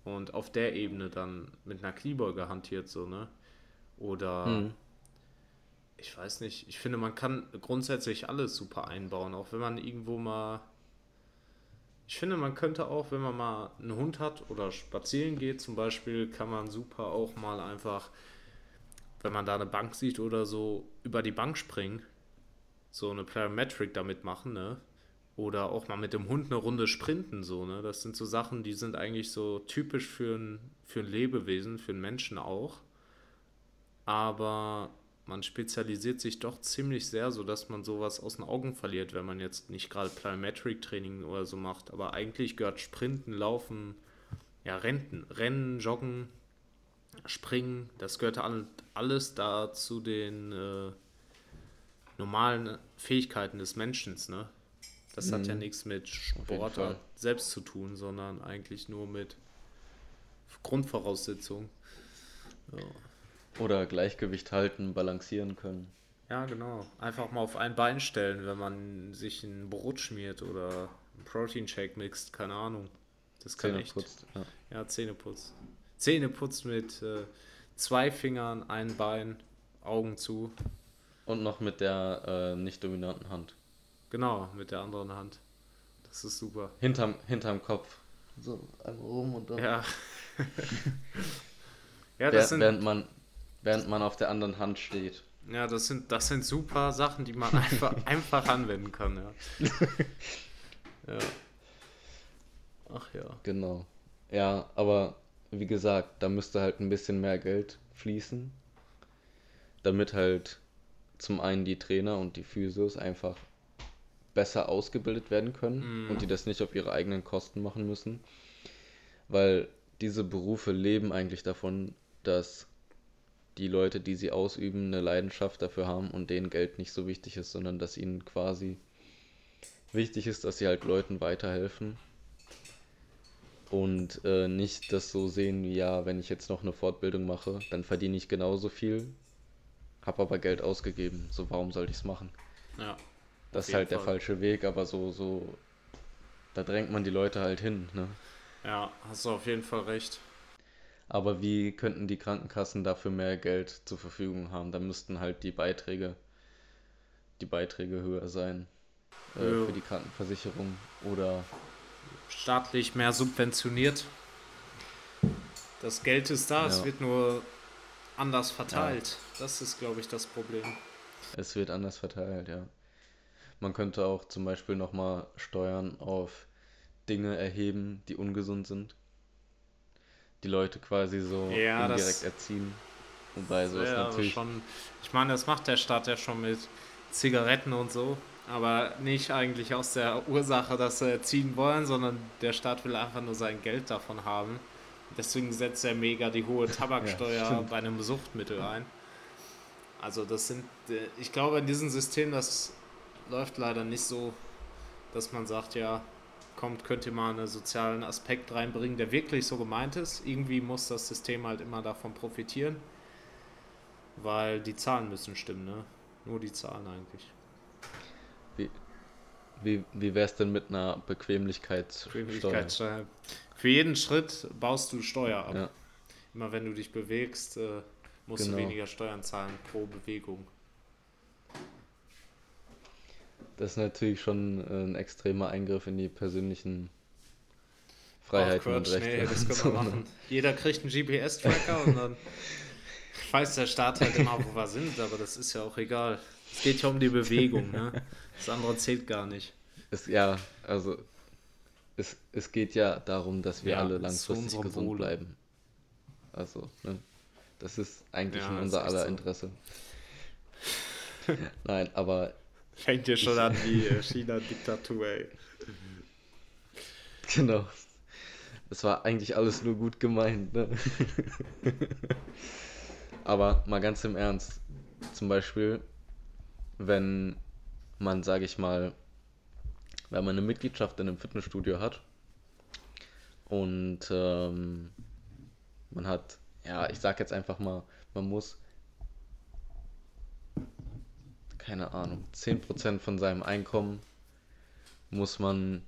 und auf der Ebene dann mit einer Kniebeuge hantiert, so, ne? Oder Mhm. ich weiß nicht, ich finde, man kann grundsätzlich alles super einbauen, auch wenn man irgendwo mal. Ich finde, man könnte auch, wenn man mal einen Hund hat oder spazieren geht zum Beispiel, kann man super auch mal einfach, wenn man da eine Bank sieht oder so, über die Bank springen. So eine Plyometric damit machen, ne? Oder auch mal mit dem Hund eine Runde sprinten, so, ne? Das sind so Sachen, die sind eigentlich so typisch für ein, für ein Lebewesen, für einen Menschen auch aber man spezialisiert sich doch ziemlich sehr, sodass man sowas aus den Augen verliert, wenn man jetzt nicht gerade Plyometric Training oder so macht. Aber eigentlich gehört Sprinten, Laufen, ja, Rennen, Rennen, Joggen, Springen, das gehört all- alles da zu den, äh, normalen Fähigkeiten des Menschen, ne? Das hat ja Mhm. nichts mit Sportart Fall. selbst zu tun, sondern eigentlich nur mit Grundvoraussetzungen. Ja. Oder Gleichgewicht halten, balancieren können. Ja, genau. Einfach mal auf ein Bein stellen, wenn man sich ein Brot schmiert oder einen Protein-Shake mixt, keine Ahnung. Das kann Zähne echt. putzt. Ja. Ja, Zähneputz. Zähneputz mit äh, zwei Fingern, ein Bein, Augen zu. Und noch mit der äh, nicht dominanten Hand. Genau, mit der anderen Hand. Das ist super. Hinterm, hinterm Kopf. So, einmal rum und dann. Ja. <laughs> <laughs> ja, Während, das sind, während, man, während man auf der anderen Hand steht. ja, das sind, das sind super Sachen, die man einfach, <laughs> einfach anwenden kann, ja. <laughs> ja. Ach ja. Genau. Ja, aber wie gesagt, da müsste halt ein bisschen mehr Geld fließen, damit halt zum einen die Trainer und die Physios einfach besser ausgebildet werden können Mhm. und die das nicht auf ihre eigenen Kosten machen müssen, weil diese Berufe leben eigentlich davon, dass die Leute, die sie ausüben, eine Leidenschaft dafür haben und denen Geld nicht so wichtig ist, sondern dass ihnen quasi wichtig ist, dass sie halt Leuten weiterhelfen und äh, nicht das so sehen, wie ja, wenn ich jetzt noch eine Fortbildung mache, dann verdiene ich genauso viel, habe aber Geld ausgegeben. So, warum sollte ich es machen? Ja. Das ist halt der Fall. falsche Weg, aber so, so, da drängt man die Leute halt hin, ne? Ja, hast du auf jeden Fall recht. Aber wie könnten die Krankenkassen dafür mehr Geld zur Verfügung haben? Da müssten halt die Beiträge, die Beiträge höher sein äh, Ja. für die Krankenversicherung oder Staatlich mehr subventioniert. Das Geld ist da, es Ja. wird nur anders verteilt. Das ist, glaube ich, das Problem. Es wird anders verteilt, ja. Man könnte auch zum Beispiel nochmal Steuern auf Dinge erheben, die ungesund sind. Die Leute quasi so Ja, indirekt erziehen. Wobei so ist Ja, aber natürlich. schon, ich meine, das macht der Staat ja schon mit Zigaretten und so, aber nicht eigentlich aus der Ursache, dass sie erziehen wollen, sondern der Staat will einfach nur sein Geld davon haben. Deswegen setzt er mega die hohe <laughs> Tabaksteuer stimmt. bei einem Suchtmittel ein. Also das sind, äh, ich glaube in diesem System, das läuft leider nicht so, dass man sagt, ja, kommt, könnt ihr mal einen sozialen Aspekt reinbringen, der wirklich so gemeint ist. Irgendwie muss das System halt immer davon profitieren. Weil die Zahlen müssen stimmen, ne? Nur die Zahlen eigentlich. Wie, wie wäre es denn mit einer Bequemlichkeitssteuer? Bequemlichkeitssteuer. Für jeden Schritt baust du Steuer ab. Ja. Immer wenn du dich bewegst, äh, musst Genau. du weniger Steuern zahlen pro Bewegung. Das ist natürlich schon äh, ein extremer Eingriff in die persönlichen Ach, Freiheiten und Quatsch, Rechte. nee, das und können wir ne? machen. Jeder kriegt einen GPS-Tracker und dann <laughs> weiß der Staat halt immer, wo wir sind, aber das ist ja auch egal. Es geht ja um die Bewegung, ne? Das andere zählt gar nicht. Es, ja, also es, es geht ja darum, dass wir Ja, alle langfristig gesund Wohle. bleiben. Also, ne? Das ist eigentlich Ja, in unser aller so. Interesse. <laughs> Nein, aber Fängt dir schon an wie äh, China-Diktatur, ey. <laughs> genau. Es war eigentlich alles nur gut gemeint, ne? <laughs> aber mal ganz im Ernst. Zum Beispiel, wenn man, sage ich mal, wenn man eine Mitgliedschaft in einem Fitnessstudio hat und ähm, man hat, ja, ich sag jetzt einfach mal, man muss, keine Ahnung, 10% von seinem Einkommen muss man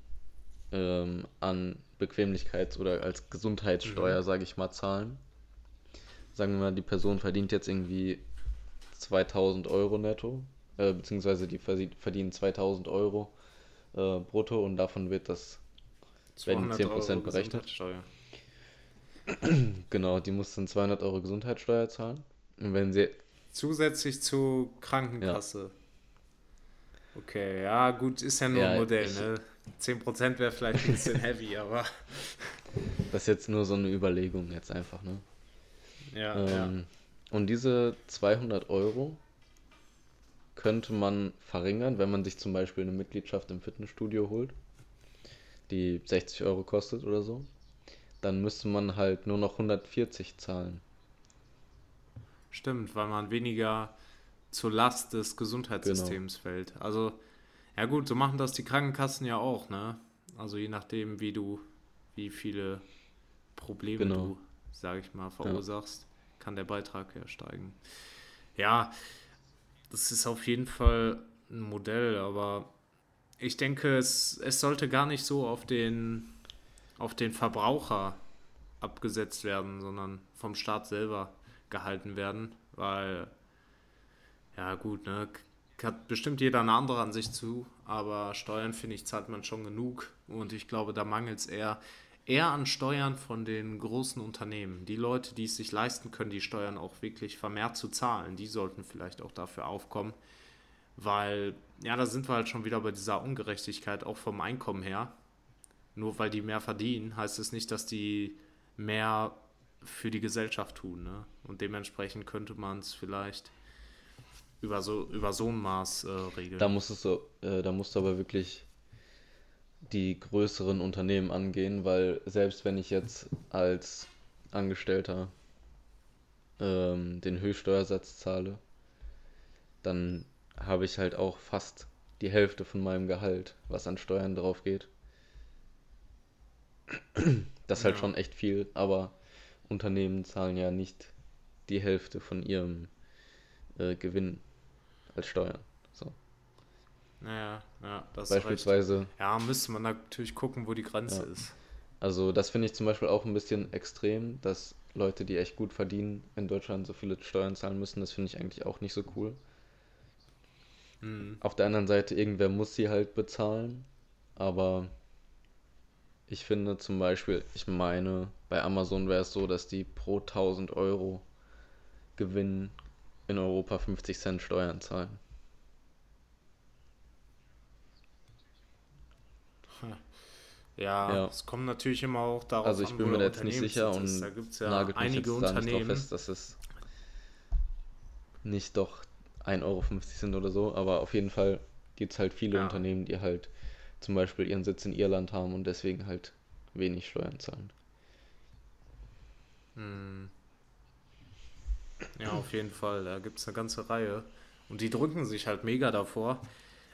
ähm, an Bequemlichkeits- oder als Gesundheitssteuer, sage ich mal, zahlen. Sagen wir mal, die Person verdient jetzt irgendwie 2000 Euro netto, äh, beziehungsweise die verdienen 2000 Euro äh, brutto und davon wird das, Werden 200 10% Euro berechnet? Genau, die muss dann 200 Euro Gesundheitssteuer zahlen. Und wenn sie, Zusätzlich zu Krankenkasse. Okay, ja, gut, ist ja nur Ja, ein Modell, ich- ne? 10% wäre vielleicht ein bisschen <laughs> heavy, aber das ist jetzt nur so eine Überlegung jetzt einfach, ne? ja, Ähm, Und diese 200 Euro könnte man verringern, wenn man sich zum Beispiel eine Mitgliedschaft im Fitnessstudio holt, die 60 Euro kostet oder so. Dann müsste man halt nur noch 140 zahlen. Stimmt, weil man weniger zur Last des Gesundheitssystems genau. fällt. Also, ja gut, so machen das die Krankenkassen ja auch, ne? Also je nachdem, wie du, wie viele Probleme genau. du, sage ich mal, verursachst, ja. kann der Beitrag ja steigen. Ja, das ist auf jeden Fall ein Modell, aber ich denke, es, es sollte gar nicht so auf den, auf den Verbraucher abgesetzt werden, sondern vom Staat selber gehalten werden, weil, ja gut, ne, hat bestimmt jeder eine andere Ansicht zu, aber Steuern, finde ich, zahlt man schon genug und ich glaube, da mangelt es eher, eher an Steuern von den großen Unternehmen. Die Leute, die es sich leisten können, die Steuern auch wirklich vermehrt zu zahlen, die sollten vielleicht auch dafür aufkommen, weil, ja, da sind wir halt schon wieder bei dieser Ungerechtigkeit, auch vom Einkommen her. Nur weil die mehr verdienen, heißt es nicht, dass die mehr für die Gesellschaft tun. Ne? Und dementsprechend könnte man es vielleicht über so, über so ein Maß äh, regeln. Da musst, du, äh, da musst du aber wirklich die größeren Unternehmen angehen, weil selbst wenn ich jetzt als Angestellter ähm, den Höchststeuersatz zahle, dann habe ich halt auch fast die Hälfte von meinem Gehalt, was an Steuern drauf geht. Das ist halt ja. schon echt viel, aber Unternehmen zahlen ja nicht die Hälfte von ihrem äh, Gewinn als Steuern. So. Naja, ja, das Beispielsweise. Ja, müsste man natürlich gucken, wo die Grenze ja. ist. Also, das finde ich zum Beispiel auch ein bisschen extrem, dass Leute, die echt gut verdienen, in Deutschland so viele Steuern zahlen müssen. Das finde ich eigentlich auch nicht so cool. Mhm. Auf der anderen Seite, irgendwer muss sie halt bezahlen. Aber ich finde zum Beispiel, ich meine, bei Amazon wäre es so, dass die pro 1000 Euro Gewinn in Europa 50 Cent Steuern zahlen. <laughs> Ja, ja, es kommt natürlich immer auch darauf Also ich an, bin mir jetzt nicht sicher und da gibt es ja einige Unternehmen. Fest, dass es nicht doch 1,50 Euro sind oder so, aber auf jeden Fall gibt es halt viele ja. Unternehmen, die halt zum Beispiel ihren Sitz in Irland haben und deswegen halt wenig Steuern zahlen. Hm. Ja, auf jeden Fall. Da gibt es eine ganze Reihe. Und die drücken sich halt mega davor.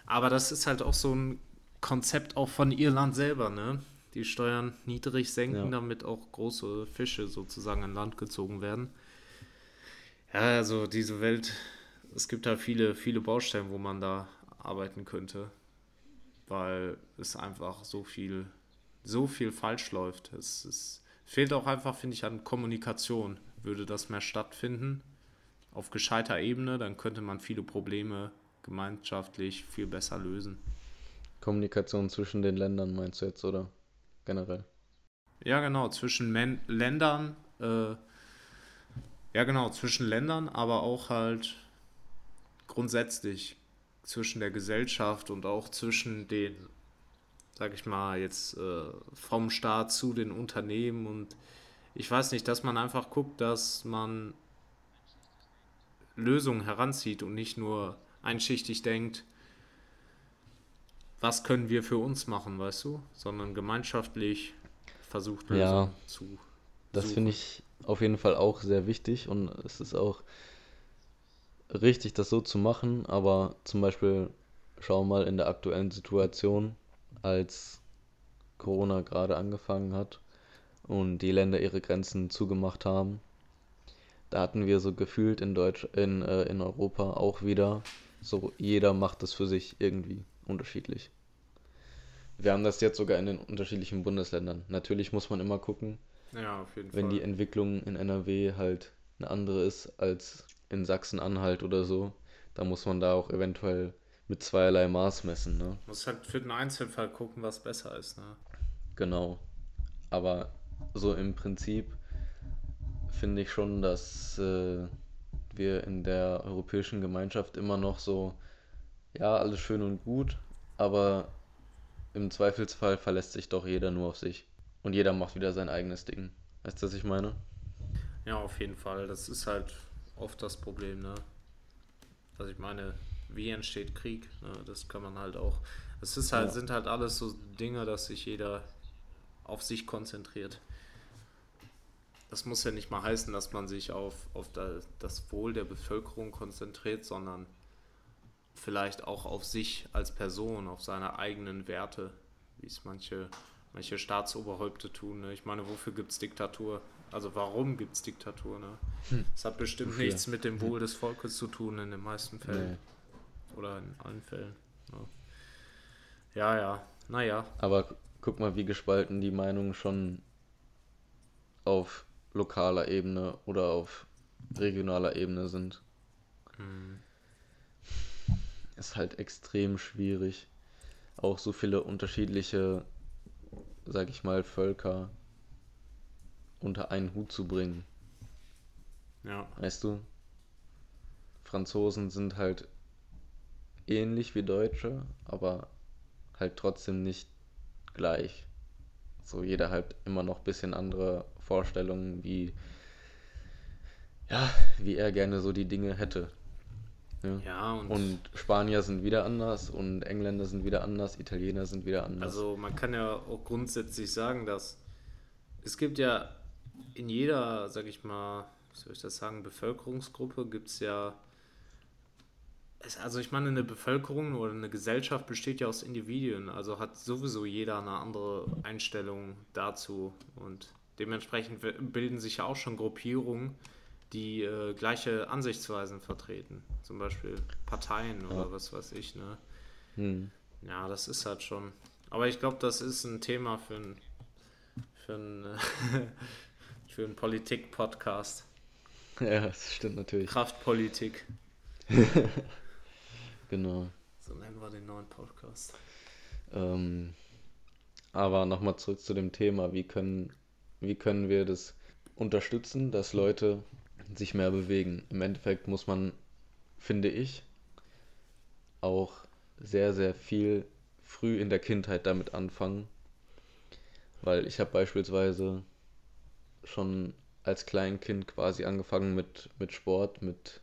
Aber das ist halt auch so ein Konzept auch von Irland selber, ne? Die Steuern niedrig senken, ja. damit auch große Fische sozusagen an Land gezogen werden. Ja, also diese Welt, es gibt da viele, viele Baustellen, wo man da arbeiten könnte, weil es einfach so viel, so viel falsch läuft. Es, es fehlt auch einfach, finde ich, an Kommunikation. Würde das mehr stattfinden, auf gescheiter Ebene, dann könnte man viele Probleme gemeinschaftlich viel besser lösen. Kommunikation zwischen den Ländern meinst du jetzt, oder generell? Ja, genau, zwischen Men Ländern, äh, ja genau, zwischen Ländern, aber auch halt grundsätzlich zwischen der Gesellschaft und auch zwischen den, sag ich mal, jetzt äh, vom Staat zu den Unternehmen. Und ich weiß nicht, dass man einfach guckt, dass man Lösungen heranzieht und nicht nur einschichtig denkt, was können wir für uns machen, weißt du, sondern gemeinschaftlich versucht Lösungen ja, zu. Das finde ich auf jeden Fall auch sehr wichtig. Und es ist auch richtig, das so zu machen, aber zum Beispiel schau mal in der aktuellen Situation, als Corona gerade angefangen hat und die Länder ihre Grenzen zugemacht haben, da hatten wir so gefühlt in Deutsch, in, äh, in Europa auch wieder, so jeder macht das für sich irgendwie unterschiedlich. Wir haben das jetzt sogar in den unterschiedlichen Bundesländern. Natürlich muss man immer gucken, ja, wenn Fall. die Entwicklung in NRW halt eine andere ist als in Sachsen-Anhalt oder so, da muss man da auch eventuell mit zweierlei Maß messen. Ne? Muss halt für den Einzelfall gucken, was besser ist. Ne? Genau. Aber so im Prinzip finde ich schon, dass äh, wir in der europäischen Gemeinschaft immer noch so, ja, alles schön und gut, aber im Zweifelsfall verlässt sich doch jeder nur auf sich. Und jeder macht wieder sein eigenes Ding. Weißt du, was ich meine? Ja, auf jeden Fall. Das ist halt oft das Problem, ne? Was ich meine, wie entsteht Krieg? Ne? Das kann man halt auch. Es ist halt, ja. sind halt alles so Dinge, dass sich jeder auf sich konzentriert. das muss ja nicht mal heißen, dass man sich auf, auf das Wohl der Bevölkerung konzentriert, sondern vielleicht auch auf sich als Person, auf seine eigenen Werte, wie es manche, manche Staatsoberhäupter tun. Ne? Ich meine, wofür gibt es Diktatur? Also warum gibt es Diktatur? Ne? Hm. Es hat bestimmt wofür? nichts mit dem Wohl des Volkes zu tun in den meisten Fällen. Nee. Oder in allen Fällen. Ne? Ja, ja, naja. Aber guck mal, wie gespalten die Meinungen schon auf lokaler Ebene oder auf regionaler Ebene sind. Mhm. Ist halt extrem schwierig, auch so viele unterschiedliche, sag ich mal, Völker unter einen Hut zu bringen. Ja. Weißt du? Franzosen sind halt ähnlich wie Deutsche, aber halt trotzdem nicht gleich. So jeder halt immer noch ein bisschen andere Vorstellungen, wie, ja, wie er gerne so die Dinge hätte. Ja, ja und, und, Spanier sind wieder anders und Engländer sind wieder anders, Italiener sind wieder anders. Also man kann ja auch grundsätzlich sagen, dass es gibt ja in jeder, sag ich mal, wie soll ich das sagen, Bevölkerungsgruppe gibt es ja also ich meine, eine Bevölkerung oder eine Gesellschaft besteht ja aus Individuen, also hat sowieso jeder eine andere Einstellung dazu und dementsprechend bilden sich ja auch schon Gruppierungen, die äh, gleiche Ansichtsweisen vertreten, zum Beispiel Parteien oder ja. was weiß ich. Ne? Hm. Ja, das ist halt schon. Aber ich glaube, das ist ein Thema für ein für ein, <laughs> für einen Politik-Podcast. Ja, das stimmt natürlich. Kraftpolitik. <laughs> Genau. So nennen wir den neuen Podcast. Ähm, aber nochmal zurück zu dem Thema, wie können, wie können wir das unterstützen, dass Leute sich mehr bewegen. Im Endeffekt muss man, finde ich, auch sehr, sehr viel früh in der Kindheit damit anfangen. Weil ich habe beispielsweise schon als Kleinkind quasi angefangen mit, mit Sport, mit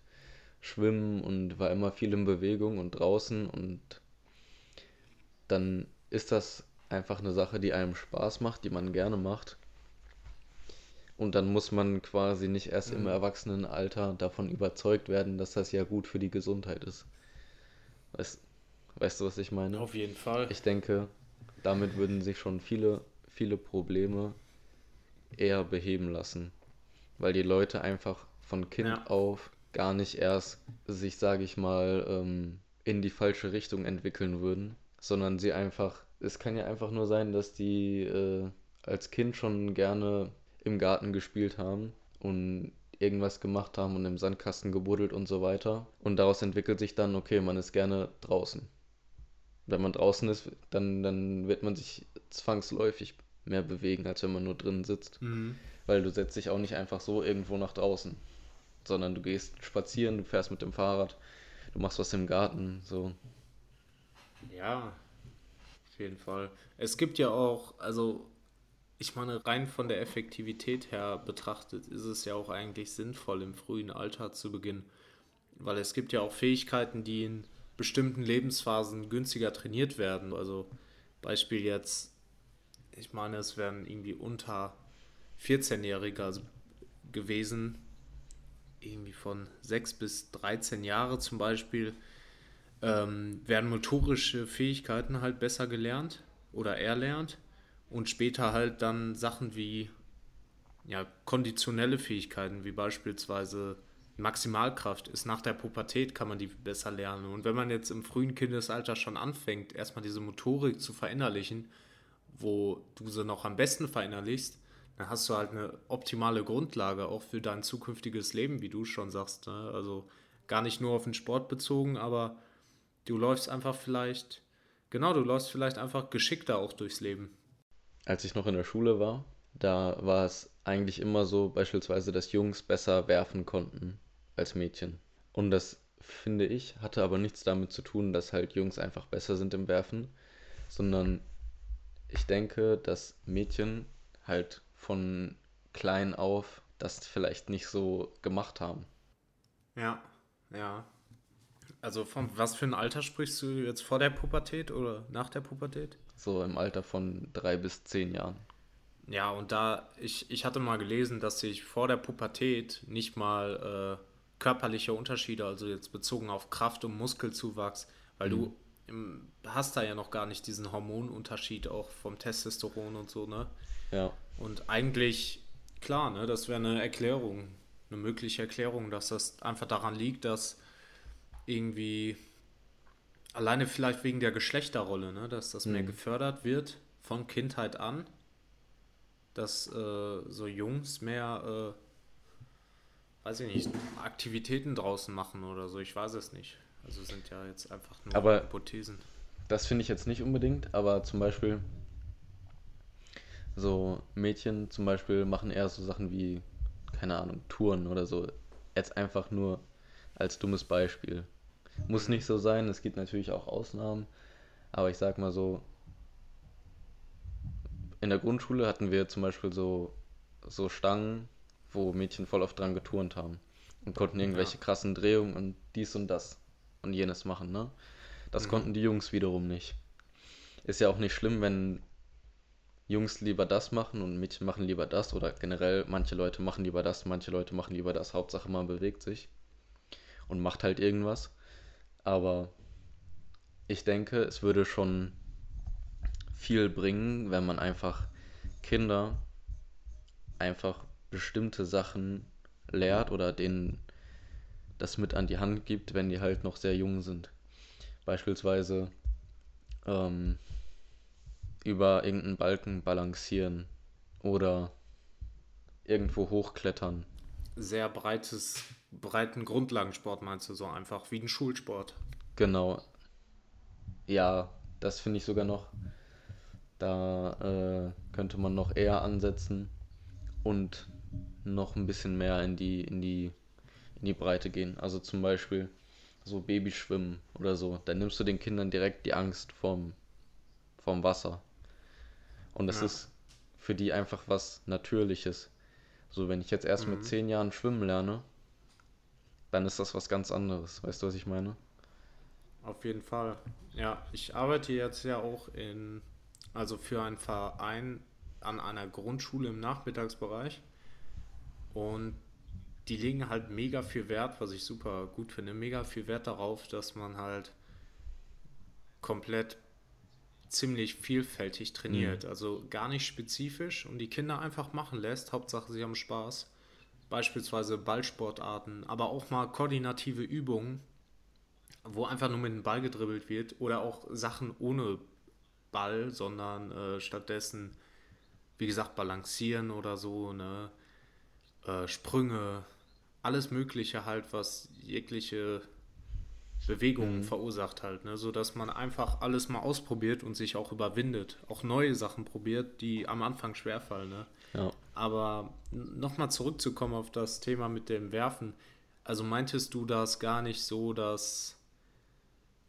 schwimmen und war immer viel in Bewegung und draußen und dann ist das einfach eine Sache, die einem Spaß macht, die man gerne macht. Und dann muss man quasi nicht erst mhm. im Erwachsenenalter davon überzeugt werden, dass das ja gut für die Gesundheit ist. Weißt, weißt du, was ich meine? Auf jeden Fall. Ich denke, damit würden sich schon viele, viele Probleme eher beheben lassen. Weil die Leute einfach von Kind ja. auf gar nicht erst sich, sage ich mal, ähm, in die falsche Richtung entwickeln würden, sondern sie einfach, es kann ja einfach nur sein, dass die äh, als Kind schon gerne im Garten gespielt haben und irgendwas gemacht haben und im Sandkasten gebuddelt und so weiter. Und daraus entwickelt sich dann, okay, man ist gerne draußen. Wenn man draußen ist, dann, dann wird man sich zwangsläufig mehr bewegen, als wenn man nur drinnen sitzt. Mhm. Weil du setzt dich auch nicht einfach so irgendwo nach draußen sondern du gehst spazieren, du fährst mit dem Fahrrad, du machst was im Garten, so. Ja, auf jeden Fall. Es gibt ja auch, also ich meine, rein von der Effektivität her betrachtet, ist es ja auch eigentlich sinnvoll, im frühen Alter zu beginnen. Weil es gibt ja auch Fähigkeiten, die in bestimmten Lebensphasen günstiger trainiert werden. Also Beispiel jetzt, ich meine, es wären irgendwie unter 14-Jährige gewesen, irgendwie von 6 bis 13 Jahre zum Beispiel, ähm, werden motorische Fähigkeiten halt besser gelernt oder erlernt und später halt dann Sachen wie ja, konditionelle Fähigkeiten, wie beispielsweise Maximalkraft ist nach der Pubertät kann man die besser lernen. Und wenn man jetzt im frühen Kindesalter schon anfängt, erstmal diese Motorik zu verinnerlichen, wo du sie noch am besten verinnerlichst, dann hast du halt eine optimale Grundlage auch für dein zukünftiges Leben, wie du schon sagst. Ne? Also gar nicht nur auf den Sport bezogen, aber du läufst einfach vielleicht, genau, du läufst vielleicht einfach geschickter auch durchs Leben. Als ich noch in der Schule war, da war es eigentlich immer so, beispielsweise, dass Jungs besser werfen konnten als Mädchen. Und das, finde ich, hatte aber nichts damit zu tun, dass halt Jungs einfach besser sind im Werfen, sondern ich denke, dass Mädchen halt von klein auf das vielleicht nicht so gemacht haben. Ja, ja. Also von was für ein Alter sprichst du jetzt vor der Pubertät oder nach der Pubertät? So im Alter von drei bis zehn Jahren. Ja, und da, ich, ich hatte mal gelesen, dass sich vor der Pubertät nicht mal äh, körperliche Unterschiede, also jetzt bezogen auf Kraft- und Muskelzuwachs, weil mhm. du hast da ja noch gar nicht diesen Hormonunterschied auch vom Testosteron und so, ne? Ja. Und eigentlich, klar, ne, das wäre eine Erklärung, eine mögliche Erklärung, dass das einfach daran liegt, dass irgendwie alleine vielleicht wegen der Geschlechterrolle, ne, dass das mhm. mehr gefördert wird von Kindheit an dass äh, so Jungs mehr, äh, weiß ich nicht, Aktivitäten draußen machen oder so. Ich weiß es nicht. Also sind ja jetzt einfach nur aber Hypothesen. Das finde ich jetzt nicht unbedingt, aber zum Beispiel so Mädchen zum Beispiel machen eher so Sachen wie, keine Ahnung, Touren oder so. Jetzt einfach nur als dummes Beispiel. Muss nicht so sein, es gibt natürlich auch Ausnahmen, aber ich sag mal so, in der Grundschule hatten wir zum Beispiel so, so Stangen, wo Mädchen voll oft dran geturnt haben und konnten irgendwelche ja. krassen Drehungen und dies und das und jenes machen, ne? Das mhm. konnten die Jungs wiederum nicht. Ist ja auch nicht schlimm, wenn Jungs lieber das machen und Mädchen machen lieber das oder generell manche Leute machen lieber das, manche Leute machen lieber das. Hauptsache man bewegt sich und macht halt irgendwas. Aber ich denke, es würde schon viel bringen, wenn man einfach Kinder einfach bestimmte Sachen lehrt oder denen das mit an die Hand gibt, wenn die halt noch sehr jung sind. Beispielsweise ähm, über irgendeinen Balken balancieren oder irgendwo hochklettern. Sehr breites, breiten Grundlagensport meinst du so einfach, wie ein Schulsport. Genau. Ja, das finde ich sogar noch da äh, könnte man noch eher ansetzen und noch ein bisschen mehr in die, in die, in die Breite gehen. Also zum Beispiel so Babyschwimmen oder so. Da nimmst du den Kindern direkt die Angst vorm, vorm Wasser. Und das ja. ist für die einfach was Natürliches. So, wenn ich jetzt erst mhm. mit zehn Jahren schwimmen lerne, dann ist das was ganz anderes. Weißt du, was ich meine? Auf jeden Fall. Ja, ich arbeite jetzt ja auch in also für einen Verein an einer Grundschule im Nachmittagsbereich. Und die legen halt mega viel Wert, was ich super gut finde, mega viel Wert darauf, dass man halt komplett ziemlich vielfältig trainiert. Mhm. Also gar nicht spezifisch und die Kinder einfach machen lässt. Hauptsache, sie haben Spaß. Beispielsweise Ballsportarten, aber auch mal koordinative Übungen, wo einfach nur mit dem Ball gedribbelt wird oder auch Sachen ohne Ball, sondern äh, stattdessen, wie gesagt, balancieren oder so, ne? Äh, Sprünge, alles Mögliche halt, was jegliche Bewegungen mhm. verursacht halt, ne? sodass man einfach alles mal ausprobiert und sich auch überwindet, auch neue Sachen probiert, die am Anfang schwerfallen. Ne? Ja. Aber nochmal zurückzukommen auf das Thema mit dem Werfen, also meintest du das gar nicht so, dass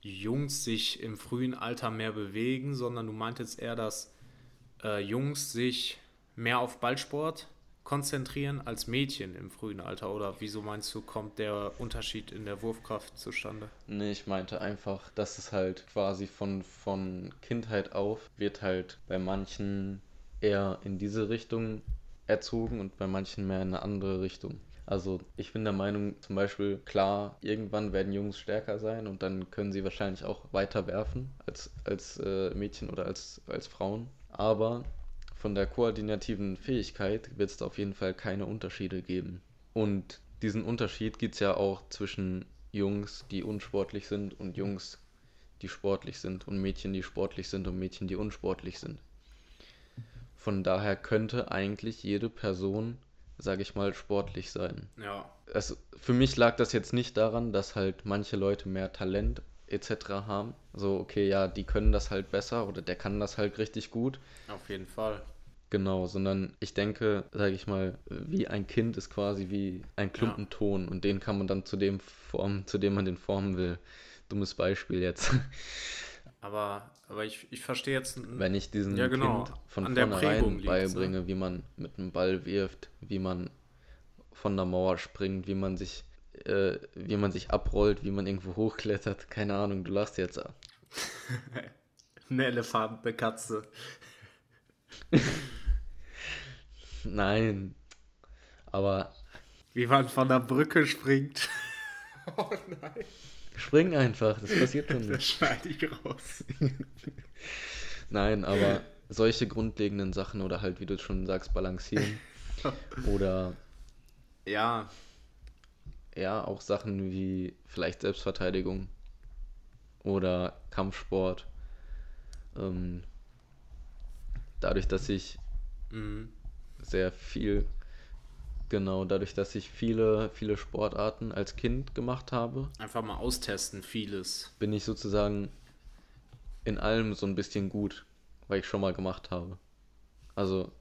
Jungs sich im frühen Alter mehr bewegen, sondern du meintest eher, dass äh, Jungs sich mehr auf Ballsport konzentrieren als Mädchen im frühen Alter? Oder wieso meinst du, kommt der Unterschied in der Wurfkraft zustande? Nee, ich meinte einfach, dass es halt quasi von, von Kindheit auf wird halt bei manchen eher in diese Richtung erzogen und bei manchen mehr in eine andere Richtung. Also ich bin der Meinung, zum Beispiel, klar, irgendwann werden Jungs stärker sein und dann können sie wahrscheinlich auch weiter werfen als, als äh, Mädchen oder als, als Frauen. Aber von der koordinativen Fähigkeit wird es auf jeden Fall keine Unterschiede geben. Und diesen Unterschied gibt es ja auch zwischen Jungs, die unsportlich sind und Jungs, die sportlich sind und Mädchen, die sportlich sind und Mädchen, die unsportlich sind. Von daher könnte eigentlich jede Person sage ich mal, sportlich sein. Ja. Es, für mich lag das jetzt nicht daran, dass halt manche Leute mehr Talent etc. haben. So, okay, ja, die können das halt besser oder der kann das halt richtig gut. Auf jeden Fall. Genau, sondern ich denke, sage ich mal, wie ein Kind ist quasi wie ein Klumpen ja. Ton und den kann man dann zu dem formen, zu dem man den formen will. Dummes Beispiel jetzt. <laughs> Aber, aber ich, ich verstehe jetzt. Wenn ich diesen ja, genau, Kind von vornherein ne? beibringe, ne? wie man mit einem Ball wirft, wie man von der Mauer springt, wie man sich, äh, wie man sich abrollt, wie man irgendwo hochklettert, keine Ahnung, du lachst jetzt. <laughs> Eine Elefant, eine Katze. <laughs> Nein. Aber Wie man von der Brücke springt. <laughs> Oh nein. spring einfach, das passiert schon <laughs> Das nicht. schneide ich raus. Nein, aber solche grundlegenden Sachen oder halt, wie du schon sagst, balancieren. <laughs> Oder Ja, ja, auch Sachen wie vielleicht Selbstverteidigung oder Kampfsport. Ähm, dadurch, dass ich mhm. Sehr viel, genau, dadurch, dass ich viele, viele Sportarten als Kind gemacht habe, einfach mal austesten, vieles. bin ich sozusagen in allem so ein bisschen gut, weil ich schon mal gemacht habe. Also,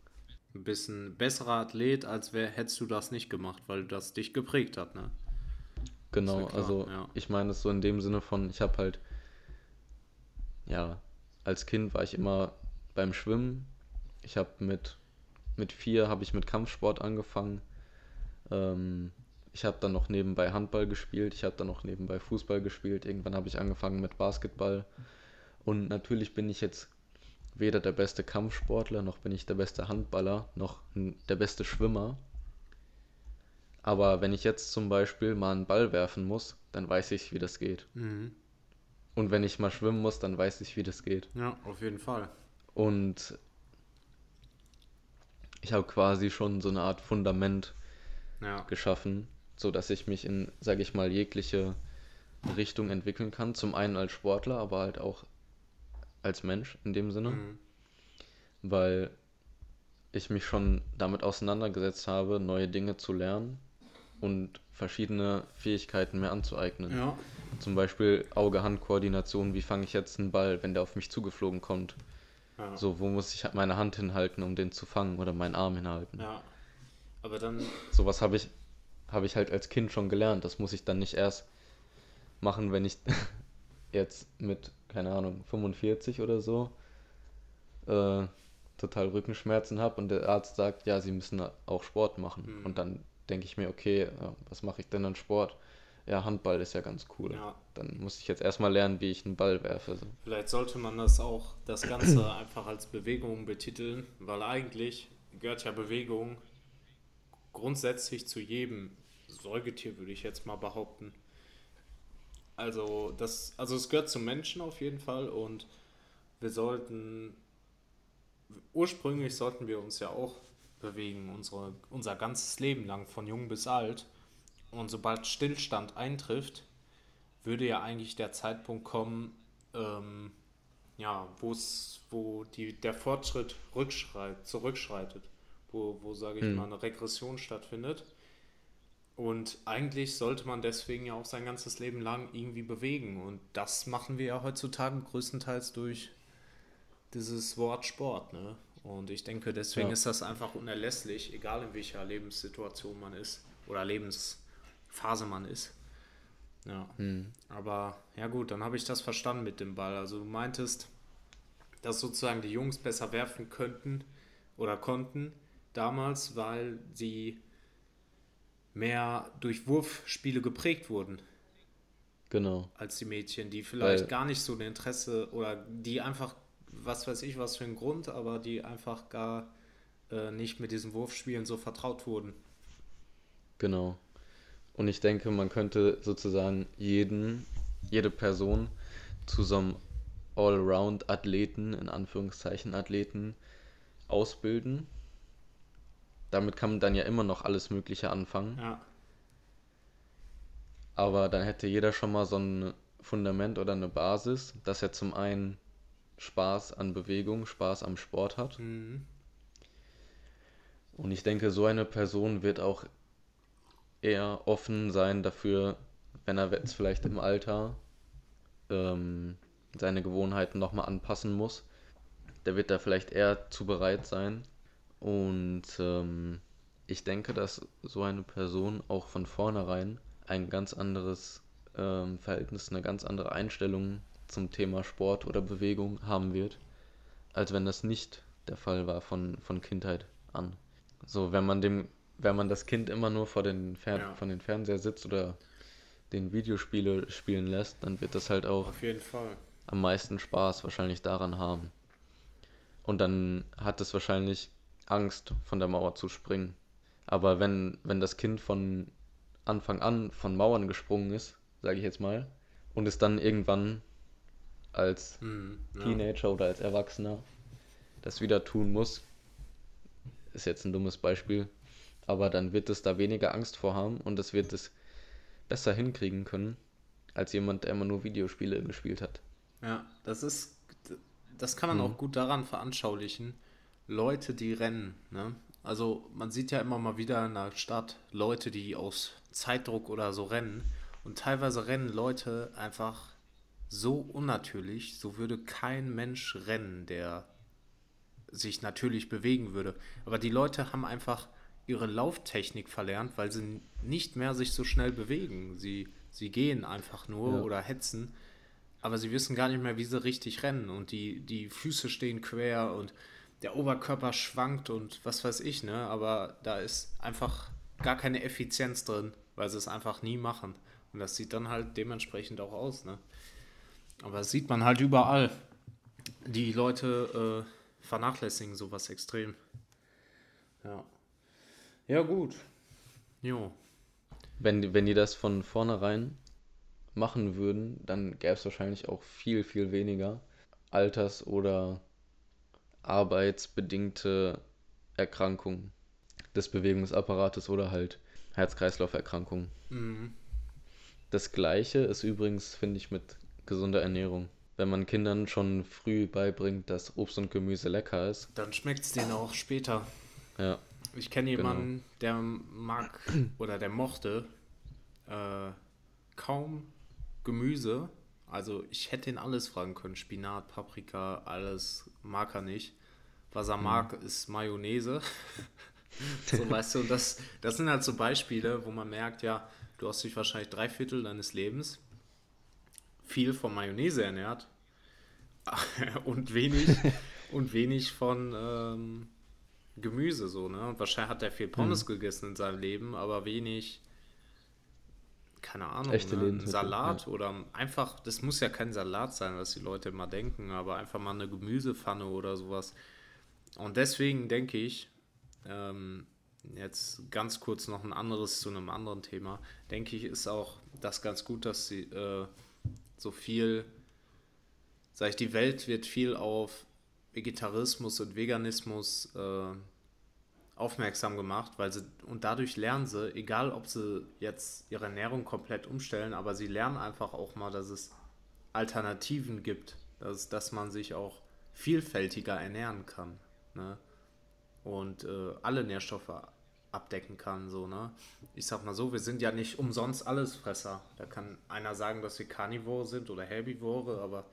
Ein bisschen besserer Athlet, als wär, hättest du das nicht gemacht, weil das dich geprägt hat, ne? genau, ja klar, also ja. ich meine es so in dem Sinne von, ich habe halt, ja, als Kind war ich immer beim Schwimmen. Ich habe mit, mit vier habe ich mit Kampfsport angefangen. Ähm, ich habe dann noch nebenbei Handball gespielt. Ich habe dann noch nebenbei Fußball gespielt. Irgendwann habe ich angefangen mit Basketball. Und natürlich bin ich jetzt weder der beste Kampfsportler, noch bin ich der beste Handballer, noch der beste Schwimmer. Aber wenn ich jetzt zum Beispiel mal einen Ball werfen muss, dann weiß ich, wie das geht. Mhm. Und wenn ich mal schwimmen muss, dann weiß ich, wie das geht. Ja, auf jeden Fall. Und ich habe quasi schon so eine Art Fundament Ja. geschaffen, so dass ich mich in, sage ich mal, jegliche Richtung entwickeln kann. Zum einen als Sportler, aber halt auch als Mensch in dem Sinne, Mhm. weil ich mich schon damit auseinandergesetzt habe, neue Dinge zu lernen und verschiedene Fähigkeiten mir anzueignen. Ja. Zum Beispiel Auge-Hand-Koordination, wie fange ich jetzt einen Ball, wenn der auf mich zugeflogen kommt? Ja. So, wo muss ich meine Hand hinhalten, um den zu fangen oder meinen Arm hinhalten? ja. Aber dann, Sowas habe ich, habe ich halt als Kind schon gelernt. Das muss ich dann nicht erst machen, wenn ich <laughs> jetzt mit, keine Ahnung, 45 oder so äh, total Rückenschmerzen habe und der Arzt sagt, ja, Sie müssen auch Sport machen. Mhm. Und dann denke ich mir, okay, ja, was mache ich denn an Sport? Ja, Handball ist ja ganz cool. ja, Dann muss ich jetzt erstmal lernen, wie ich einen Ball werfe. So. vielleicht sollte man das auch, das Ganze <clears throat> einfach als Bewegung betiteln, weil eigentlich gehört ja Bewegung grundsätzlich zu jedem Säugetier, würde ich jetzt mal behaupten. Also, das, also es gehört zum Menschen auf jeden Fall und wir sollten, ursprünglich sollten wir uns ja auch bewegen, unsere, unser ganzes Leben lang, von jung bis alt. Und sobald Stillstand eintrifft, würde ja eigentlich der Zeitpunkt kommen, ähm, ja, wo die, der Fortschritt rückschreit, zurückschreitet, wo, wo sage ich Hm. mal, eine Regression stattfindet. Und eigentlich sollte man deswegen ja auch sein ganzes Leben lang irgendwie bewegen. Und das machen wir ja heutzutage größtenteils durch dieses Wort Sport. Ne? Und ich denke, deswegen Ja. ist das einfach unerlässlich, egal in welcher Lebenssituation man ist oder Lebensphase man ist. Ja. Hm. Aber ja gut, dann habe ich das verstanden mit dem Ball. Also du meintest, dass sozusagen die Jungs besser werfen könnten oder konnten damals, weil sie mehr durch Wurfspiele geprägt wurden Genau. als die Mädchen, die vielleicht Weil- gar nicht so ein Interesse oder die einfach, was weiß ich, was für ein Grund, aber die einfach gar äh, nicht mit diesen Wurfspielen so vertraut wurden. Genau. Und ich denke, man könnte sozusagen jeden, jede Person zu so einem Allround-Athleten, in Anführungszeichen Athleten, ausbilden. Damit kann man dann ja immer noch alles Mögliche anfangen. Ja, Aber dann hätte jeder schon mal so ein Fundament oder eine Basis, dass er zum einen Spaß an Bewegung, Spaß am Sport hat. mhm. Und ich denke, so eine Person wird auch eher offen sein dafür, wenn er jetzt vielleicht im Alter ähm, seine Gewohnheiten nochmal anpassen muss. Der wird da vielleicht eher zu bereit sein. Und ähm, ich denke, dass so eine Person auch von vornherein ein ganz anderes ähm, Verhältnis, eine ganz andere Einstellung zum Thema Sport oder Bewegung haben wird, als wenn das nicht der Fall war von, von Kindheit an. So, wenn man dem, wenn man das Kind immer nur vor den Fern Ja. von den Fernseher sitzt oder den Videospiele spielen lässt, dann wird das halt auch am meisten Spaß wahrscheinlich daran haben. Und dann hat es wahrscheinlich Angst, von der Mauer zu springen. Aber wenn, wenn das Kind von Anfang an von Mauern gesprungen ist, sage ich jetzt mal, und es dann irgendwann als Mhm, ja. Teenager oder als Erwachsener das wieder tun muss, ist jetzt ein dummes Beispiel, aber dann wird es da weniger Angst vor haben und es wird es besser hinkriegen können, als jemand, der immer nur Videospiele gespielt hat. Ja, das ist, das kann man Mhm. auch gut daran veranschaulichen. Leute, die rennen, ne? Also man sieht ja immer mal wieder in der Stadt Leute, die aus Zeitdruck oder so rennen. Und teilweise rennen Leute einfach so unnatürlich, so würde kein Mensch rennen, der sich natürlich bewegen würde. Aber die Leute haben einfach ihre Lauftechnik verlernt, weil sie nicht mehr sich so schnell bewegen. Sie, sie gehen einfach nur Ja. oder hetzen, aber sie wissen gar nicht mehr, wie sie richtig rennen. Und die, die Füße stehen quer und der Oberkörper schwankt und was weiß ich, ne? Aber da ist einfach gar keine Effizienz drin, weil sie es einfach nie machen. Und das sieht dann halt dementsprechend auch aus, ne? Aber das sieht man halt überall. Die Leute äh, vernachlässigen sowas extrem. Ja. Ja, gut. Jo. Wenn, die- wenn die das von vornherein machen würden, dann gäbe es wahrscheinlich auch viel, viel weniger alters- oder arbeitsbedingte Erkrankungen des Bewegungsapparates oder halt Herz-Kreislauf-Erkrankungen. Mhm. Das gleiche ist übrigens, finde ich, mit gesunder Ernährung. Wenn man Kindern schon früh beibringt, dass Obst und Gemüse lecker ist, Dann schmeckt es denen auch später. ja, Ich kenne jemanden, der mag <clears throat> oder der mochte äh, kaum Gemüse. Also ich hätte ihn alles fragen können. Spinat, Paprika, alles mag er nicht. Was er mag, ist Mayonnaise. <laughs> so weißt du, das, das sind halt so Beispiele, wo man merkt, ja, du hast dich wahrscheinlich drei Viertel deines Lebens viel von Mayonnaise ernährt <laughs> und wenig <laughs> und wenig von ähm, Gemüse so, ne? Und wahrscheinlich hat er viel Pommes gegessen in seinem Leben, aber wenig, keine Ahnung, Echte ne? Salat oder einfach, das muss ja kein Salat sein, was die Leute immer denken, aber einfach mal eine Gemüsepfanne oder sowas. Und deswegen denke ich, ähm, jetzt ganz kurz noch ein anderes zu einem anderen Thema, denke ich, ist auch das ganz gut, dass sie äh, so viel, sag ich, die Welt wird viel auf Vegetarismus und Veganismus äh, aufmerksam gemacht, weil sie und dadurch lernen sie, egal ob sie jetzt ihre Ernährung komplett umstellen, aber sie lernen einfach auch mal, dass es Alternativen gibt, dass, dass man sich auch vielfältiger ernähren kann, ne? Und äh, alle Nährstoffe abdecken kann, so, ne? Ich sag mal so, wir sind ja nicht umsonst Allesfresser. Da kann einer sagen, dass wir Karnivore sind oder Herbivore, aber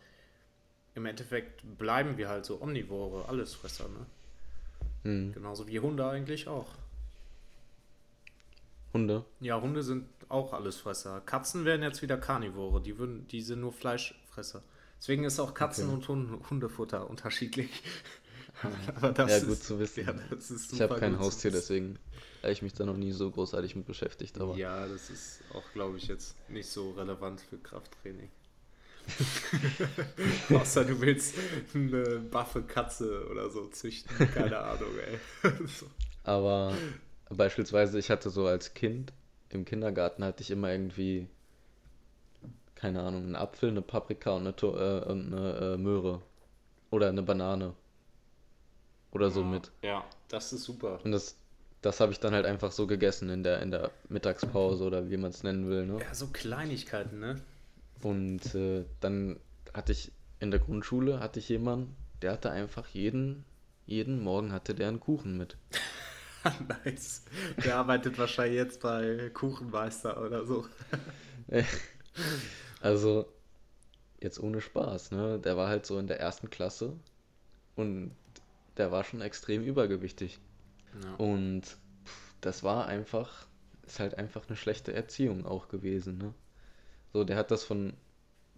im Endeffekt bleiben wir halt so Omnivore, Allesfresser, ne? hm. Genauso wie Hunde eigentlich auch. Hunde. Ja, Hunde sind auch Allesfresser. Katzen wären jetzt wieder Karnivore, die, würden, die sind nur Fleischfresser. Deswegen ist auch Katzen- Okay. und Hund, Hundefutter unterschiedlich. <laughs> <laughs> Aber das Ja, ist, gut zu wissen. Ja, Ich habe kein Haustier, deswegen habe ich mich da noch nie so großartig mit beschäftigt. Aber Ja, das ist auch, glaube ich, jetzt nicht so relevant für Krafttraining. <laughs> Außer du willst eine baffe Katze oder so züchten. Keine Ahnung, ey. <laughs> so. Aber beispielsweise, ich hatte so als Kind im Kindergarten hatte ich immer irgendwie, keine Ahnung, einen Apfel, eine Paprika und eine, To- äh, und eine äh, Möhre. Oder eine Banane. Oder so mit. Ja, das ist super. Und das, das habe ich dann halt einfach so gegessen in der, in der Mittagspause oder wie man es nennen will. Ne? Ja, so Kleinigkeiten, ne? Und äh, dann hatte ich in der Grundschule hatte ich jemanden, der hatte einfach jeden, jeden Morgen hatte der einen Kuchen mit. <laughs> nice. Der arbeitet wahrscheinlich jetzt bei Kuchenmeister oder so. <laughs> Also, jetzt ohne Spaß, ne? Der war halt so in der ersten Klasse und der war schon extrem übergewichtig. Ja. Und pff, das war einfach, ist halt einfach eine schlechte Erziehung auch gewesen, ne? So, der hat das von,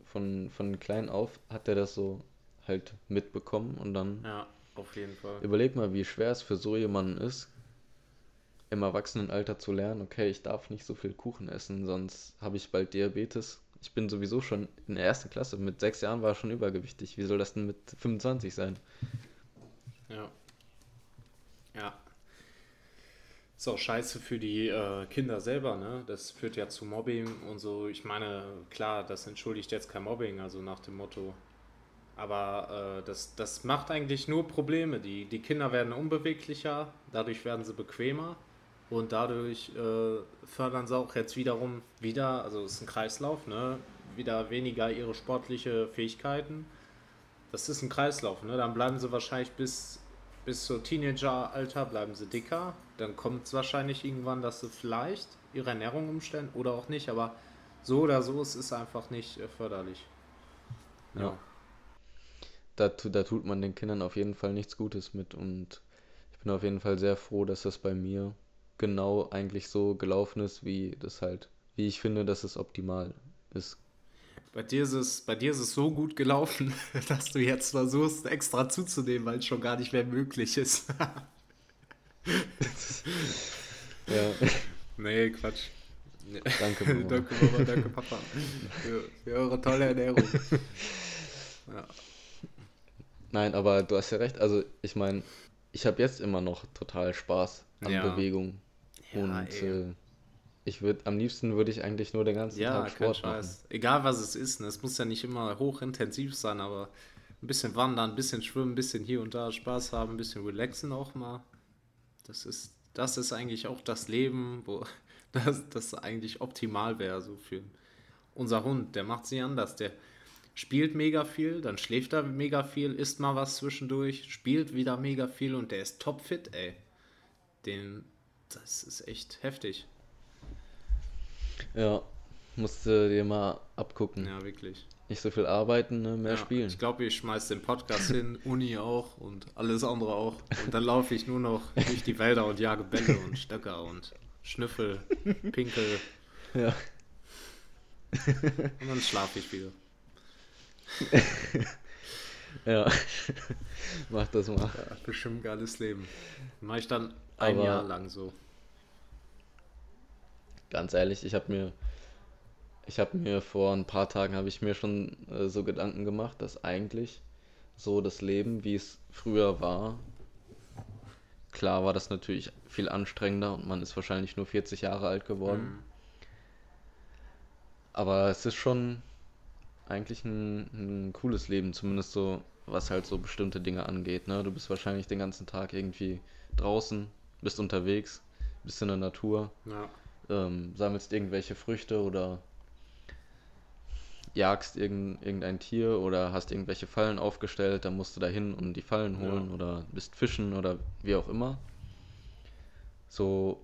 von, von klein auf, hat er das so halt mitbekommen und dann ja, auf jeden Fall. überleg mal, wie schwer es für so jemanden ist, im Erwachsenenalter zu lernen, okay, ich darf nicht so viel Kuchen essen, sonst habe ich bald Diabetes. Ich bin sowieso schon in der ersten Klasse, mit sechs Jahren war ich schon übergewichtig. Wie soll das denn mit 25 sein? Ja, Ist auch scheiße für die äh, Kinder selber, ne? Das führt ja zu Mobbing und so. Ich meine, klar, das entschuldigt jetzt kein Mobbing, also nach dem Motto. Aber äh, das, das macht eigentlich nur Probleme. Die, die Kinder werden unbeweglicher, dadurch werden sie bequemer und dadurch äh, fördern sie auch jetzt wiederum wieder, also es ist ein Kreislauf, ne? Wieder weniger ihre sportliche Fähigkeiten. Das ist ein Kreislauf, ne? Dann bleiben sie wahrscheinlich bis bis zur Teenageralter bleiben sie dicker. Dann kommt es wahrscheinlich irgendwann, dass sie vielleicht ihre Ernährung umstellen oder auch nicht. Aber so oder so, es ist einfach nicht äh, förderlich. Ja. ja. Da, da tut man den Kindern auf jeden Fall nichts Gutes mit. Und ich bin auf jeden Fall sehr froh, dass das bei mir genau eigentlich so gelaufen ist, wie das halt, wie ich finde, dass es optimal ist bei dir, ist es, bei dir ist es so gut gelaufen, <laughs> dass du jetzt versuchst, extra zuzunehmen, weil es schon gar nicht mehr möglich ist. <laughs> ja. Nee, Quatsch. Danke, <laughs> Mama. danke, Mama, danke, Papa. Für, für eure tolle Ernährung. Ja. Nein, aber du hast ja recht. Also, ich meine, ich habe jetzt immer noch total Spaß an ja. Bewegung. Ja, und äh, ich würde, am liebsten würde ich eigentlich nur den ganzen ja, Tag Sport machen. Egal was es ist, ne? es muss ja nicht immer hochintensiv sein, aber ein bisschen wandern, ein bisschen schwimmen, ein bisschen hier und da Spaß haben, ein bisschen relaxen auch mal. Das ist, das ist eigentlich auch das Leben, wo <laughs> das, das eigentlich optimal wäre, so für unser Hund. Der macht sich anders. Der spielt mega viel, dann schläft er mega viel, isst mal was zwischendurch, spielt wieder mega viel und der ist topfit, ey. Den, das ist echt heftig. Ja, musste dir mal abgucken. Ja, wirklich. Nicht so viel arbeiten, ne? mehr ja, spielen. Ich glaube, ich schmeiß den Podcast hin, <laughs> Uni auch und alles andere auch. Und dann laufe ich nur noch durch die Wälder und jage Bälle und Stöcker und Schnüffel, Pinkel. Ja. Und dann schlafe ich wieder. <laughs> ja, mach das mal. Ja, bestimmt geiles Leben. Mache ich dann ein Aber Jahr lang so ganz ehrlich, ich habe mir, ich habe mir vor ein paar Tagen habe ich mir schon äh, so Gedanken gemacht, dass eigentlich so das Leben, wie es früher war, klar war das natürlich viel anstrengender und man ist wahrscheinlich nur 40 Jahre alt geworden. Mhm. Aber es ist schon eigentlich ein, ein, cooles Leben, zumindest so, was halt so bestimmte Dinge angeht. Ne? Du bist wahrscheinlich den ganzen Tag irgendwie draußen, bist unterwegs, bist in der Natur. Ja ähm, sammelst irgendwelche Früchte oder jagst irgend, irgendein Tier oder hast irgendwelche Fallen aufgestellt, dann musst du da hin und die Fallen holen ja. oder bist fischen oder wie auch immer. So,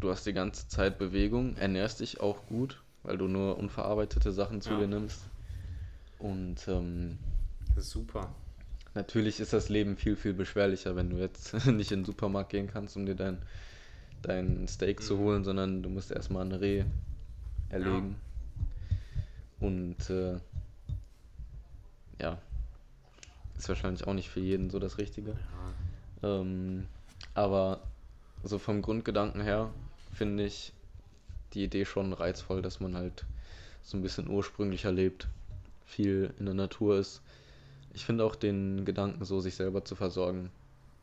du hast die ganze Zeit Bewegung, ernährst dich auch gut, weil du nur unverarbeitete Sachen zu ja. dir nimmst. Und ähm, das ist super. Natürlich ist das Leben viel, viel beschwerlicher, wenn du jetzt <laughs> nicht in den Supermarkt gehen kannst, um dir dein dein Steak mhm. zu holen, sondern du musst erstmal ein Reh erlegen. Ja. Und äh, ja, ist wahrscheinlich auch nicht für jeden so das Richtige. Ja. Ähm, aber so vom Grundgedanken her finde ich die Idee schon reizvoll, dass man halt so ein bisschen ursprünglicher lebt, viel in der Natur ist. Ich finde auch den Gedanken, so sich selber zu versorgen,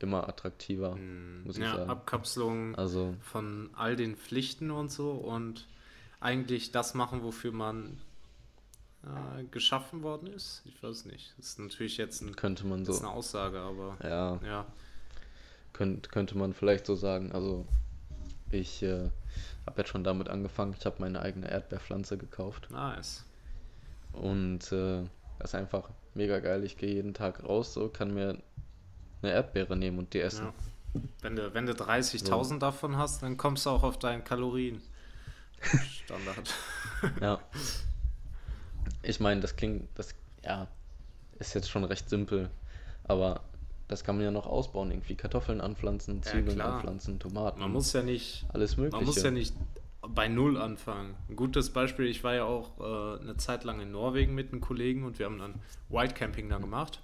immer attraktiver, mm, muss ich ja, sagen. Abkapselung also, von all den Pflichten und so und eigentlich das machen, wofür man äh, geschaffen worden ist. Ich weiß nicht. Das ist natürlich jetzt ein, könnte man so. eine Aussage, aber ja. ja. Könnt, könnte man vielleicht so sagen. Also ich äh, habe jetzt schon damit angefangen. Ich habe meine eigene Erdbeerpflanze gekauft. Nice. Und äh, das ist einfach mega geil. Ich gehe jeden Tag raus, so kann mir eine Erdbeere nehmen und die essen. Ja. Wenn du, wenn du 30.000 so. davon hast, dann kommst du auch auf deinen Kalorien. Standard. ja. <laughs> Ich meine, das klingt, das, ja, ist jetzt schon recht simpel, aber das kann man ja noch ausbauen, irgendwie Kartoffeln anpflanzen, Zwiebeln ja, anpflanzen, Tomaten. Man muss ja nicht, alles mögliche. Man muss ja nicht bei Null anfangen. Ein gutes Beispiel, ich war ja auch äh, eine Zeit lang in Norwegen mit einem Kollegen und wir haben dann White Camping da gemacht.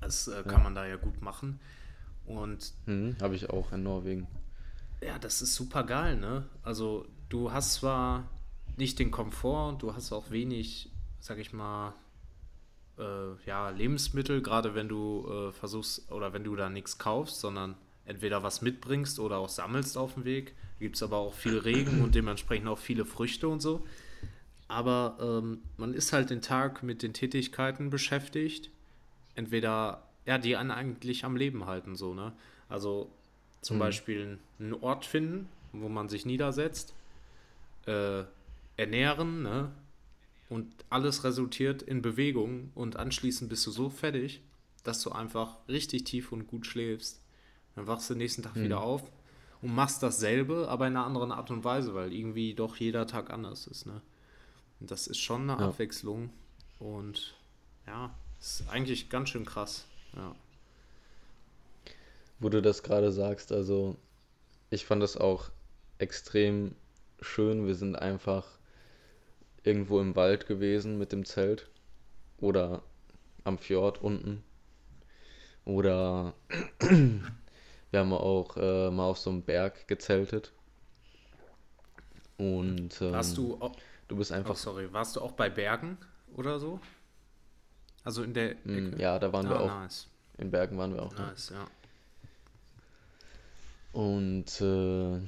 Das äh, kann ja. man da ja gut machen. Und hm, habe ich auch in Norwegen. Ja, das ist super geil, ne? Also du hast zwar nicht den Komfort, du hast auch wenig, sag ich mal, äh, ja, Lebensmittel, gerade wenn du äh, versuchst oder wenn du da nichts kaufst, sondern entweder was mitbringst oder auch sammelst auf dem Weg. Gibt es aber auch viel Regen und dementsprechend auch viele Früchte und so. Aber ähm, man ist halt den Tag mit den Tätigkeiten beschäftigt. Entweder, ja, die einen eigentlich am Leben halten, so, ne? Also zum mhm. Beispiel einen Ort finden, wo man sich niedersetzt, äh, ernähren, ne? Und alles resultiert in Bewegung und anschließend bist du so fertig, dass du einfach richtig tief und gut schläfst. Dann wachst du nächsten Tag mhm. wieder auf und machst dasselbe, aber in einer anderen Art und Weise, weil irgendwie doch jeder Tag anders ist, ne? Und das ist schon eine ja. Abwechslung und ja, ist eigentlich ganz schön krass, ja. Wo du das gerade sagst, also ich fand das auch extrem schön. Wir sind einfach irgendwo im Wald gewesen mit dem Zelt oder am Fjord unten. Oder <clears throat> wir haben auch äh, mal auf so einem Berg gezeltet. Und ähm, warst du, auch, du bist einfach. Oh, sorry, warst du auch bei Bergen oder so? Also in der. Mm, Ecke? Ja, da waren ah, wir auch. Nice. In Bergen waren wir auch. Nice, ja. Und äh,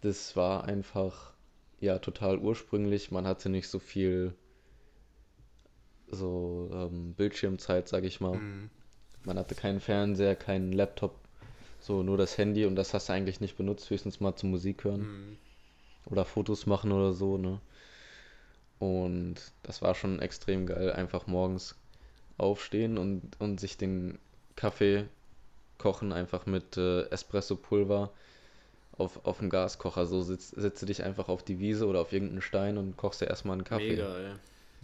das war einfach ja total ursprünglich. Man hatte nicht so viel so ähm, Bildschirmzeit, sag ich mal. Mhm. Man hatte keinen Fernseher, keinen Laptop, so nur das Handy und das hast du eigentlich nicht benutzt, höchstens mal zum Musik hören mhm. oder Fotos machen oder so, ne? Und das war schon extrem geil, einfach morgens aufstehen und, und sich den Kaffee kochen, einfach mit äh, Espresso-Pulver auf, auf dem Gaskocher. So sitzt, setzt du dich einfach auf die Wiese oder auf irgendeinen Stein und kochst dir erstmal einen Kaffee. Mega, ey.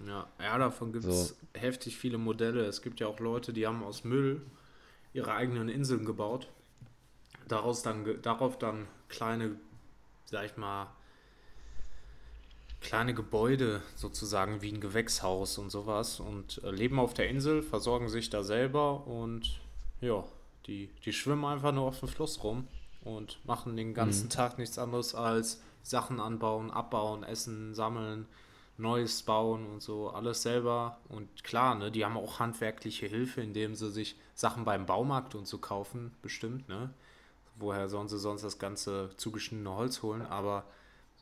Ja, ja davon gibt es so. heftig viele Modelle. Es gibt ja auch Leute, die haben aus Müll ihre eigenen Inseln gebaut. Daraus dann, darauf dann kleine, sag ich mal, kleine Gebäude sozusagen wie ein Gewächshaus und sowas und äh, leben auf der Insel, versorgen sich da selber und ja, die, die schwimmen einfach nur auf dem Fluss rum und machen den ganzen mhm. Tag nichts anderes als Sachen anbauen, abbauen, essen, sammeln, Neues bauen und so, alles selber. Und klar, ne, die haben auch handwerkliche Hilfe, indem sie sich Sachen beim Baumarkt und so kaufen, bestimmt, ne? Woher sollen sie sonst das ganze zugeschnittene Holz holen? Aber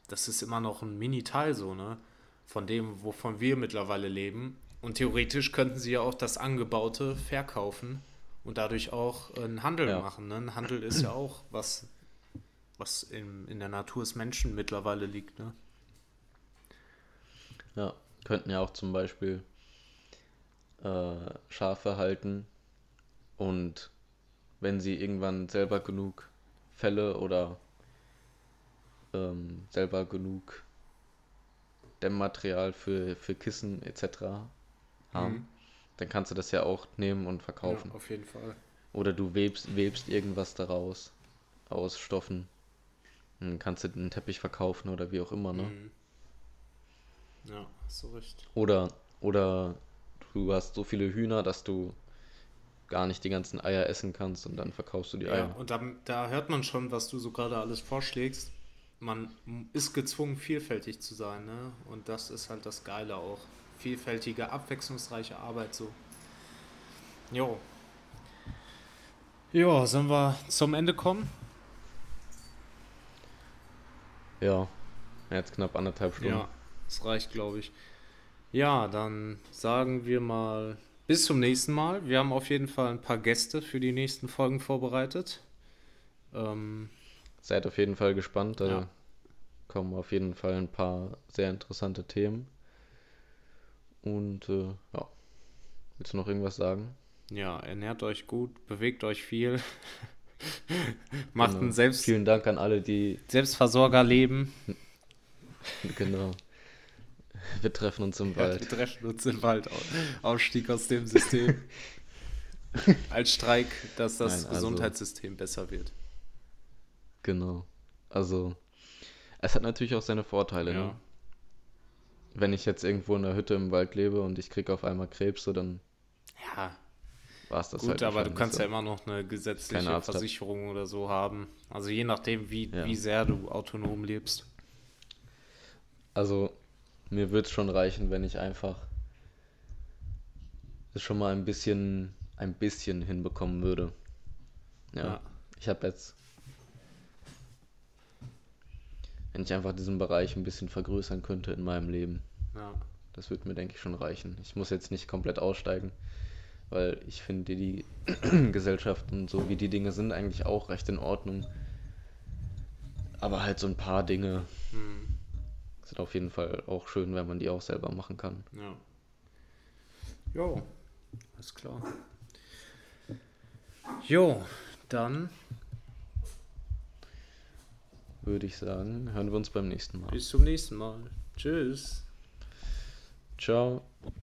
das ist immer noch ein Mini-Teil so, ne? Von dem, wovon wir mittlerweile leben. Und theoretisch könnten sie ja auch das Angebaute verkaufen und dadurch auch einen Handel ja. machen. Ne? Ein Handel ist ja auch was, was in, in der Natur des Menschen mittlerweile liegt. Ne? Ja, könnten ja auch zum Beispiel äh, Schafe halten und wenn sie irgendwann selber genug Fälle oder ähm, selber genug Dämmmaterial für, für Kissen etc. haben, mhm dann kannst du das ja auch nehmen und verkaufen. Ja, auf jeden Fall. Oder du webst, webst irgendwas daraus, aus Stoffen. Dann kannst du den Teppich verkaufen oder wie auch immer, ne? Mhm. Ja, hast du recht. Oder, oder du hast so viele Hühner, dass du gar nicht die ganzen Eier essen kannst und dann verkaufst du die Eier. Ja, und da, da hört man schon, was du so gerade alles vorschlägst. Man ist gezwungen, vielfältig zu sein, ne? Und das ist halt das Geile auch vielfältige, abwechslungsreiche Arbeit so. Jo. Ja, sollen wir zum Ende kommen? Ja, jetzt knapp anderthalb Stunden. Ja, das reicht, glaube ich. Ja, dann sagen wir mal bis zum nächsten Mal. Wir haben auf jeden Fall ein paar Gäste für die nächsten Folgen vorbereitet. Ähm, Seid auf jeden Fall gespannt. Da ja. kommen auf jeden Fall ein paar sehr interessante Themen. Und äh, ja, willst du noch irgendwas sagen? Ja, ernährt euch gut, bewegt euch viel. <laughs> Macht genau. ein Selbst Vielen Dank an alle, die Selbstversorgerleben. <laughs> genau. Wir treffen uns im Wald. wir treffen uns im Wald. Ausstieg aus dem System. <laughs> Als Streik, dass das Nein, also, Gesundheitssystem besser wird. Genau. Also, es hat natürlich auch seine Vorteile. Ja. Ne? Wenn ich jetzt irgendwo in der Hütte im Wald lebe und ich kriege auf einmal Krebs, so dann ja. war es das Gut, halt aber du kannst so. ja immer noch eine gesetzliche Versicherung oder so haben. Also je nachdem, wie, ja. wie sehr du autonom lebst. Also mir wird es schon reichen, wenn ich einfach es schon mal ein bisschen, ein bisschen hinbekommen würde. Ja. Ja. Ich habe jetzt. Wenn ich einfach diesen Bereich ein bisschen vergrößern könnte in meinem Leben, Ja. das wird mir, denke ich, schon reichen. Ich muss jetzt nicht komplett aussteigen, weil ich finde die <clears throat> Gesellschaft und so, wie die Dinge sind, eigentlich auch recht in Ordnung. Aber halt so ein paar Dinge Hm. sind auf jeden Fall auch schön, wenn man die auch selber machen kann. Ja. Jo, alles klar. Jo, dann Würde ich sagen, hören wir uns beim nächsten Mal. bis zum nächsten Mal. Tschüss. Ciao.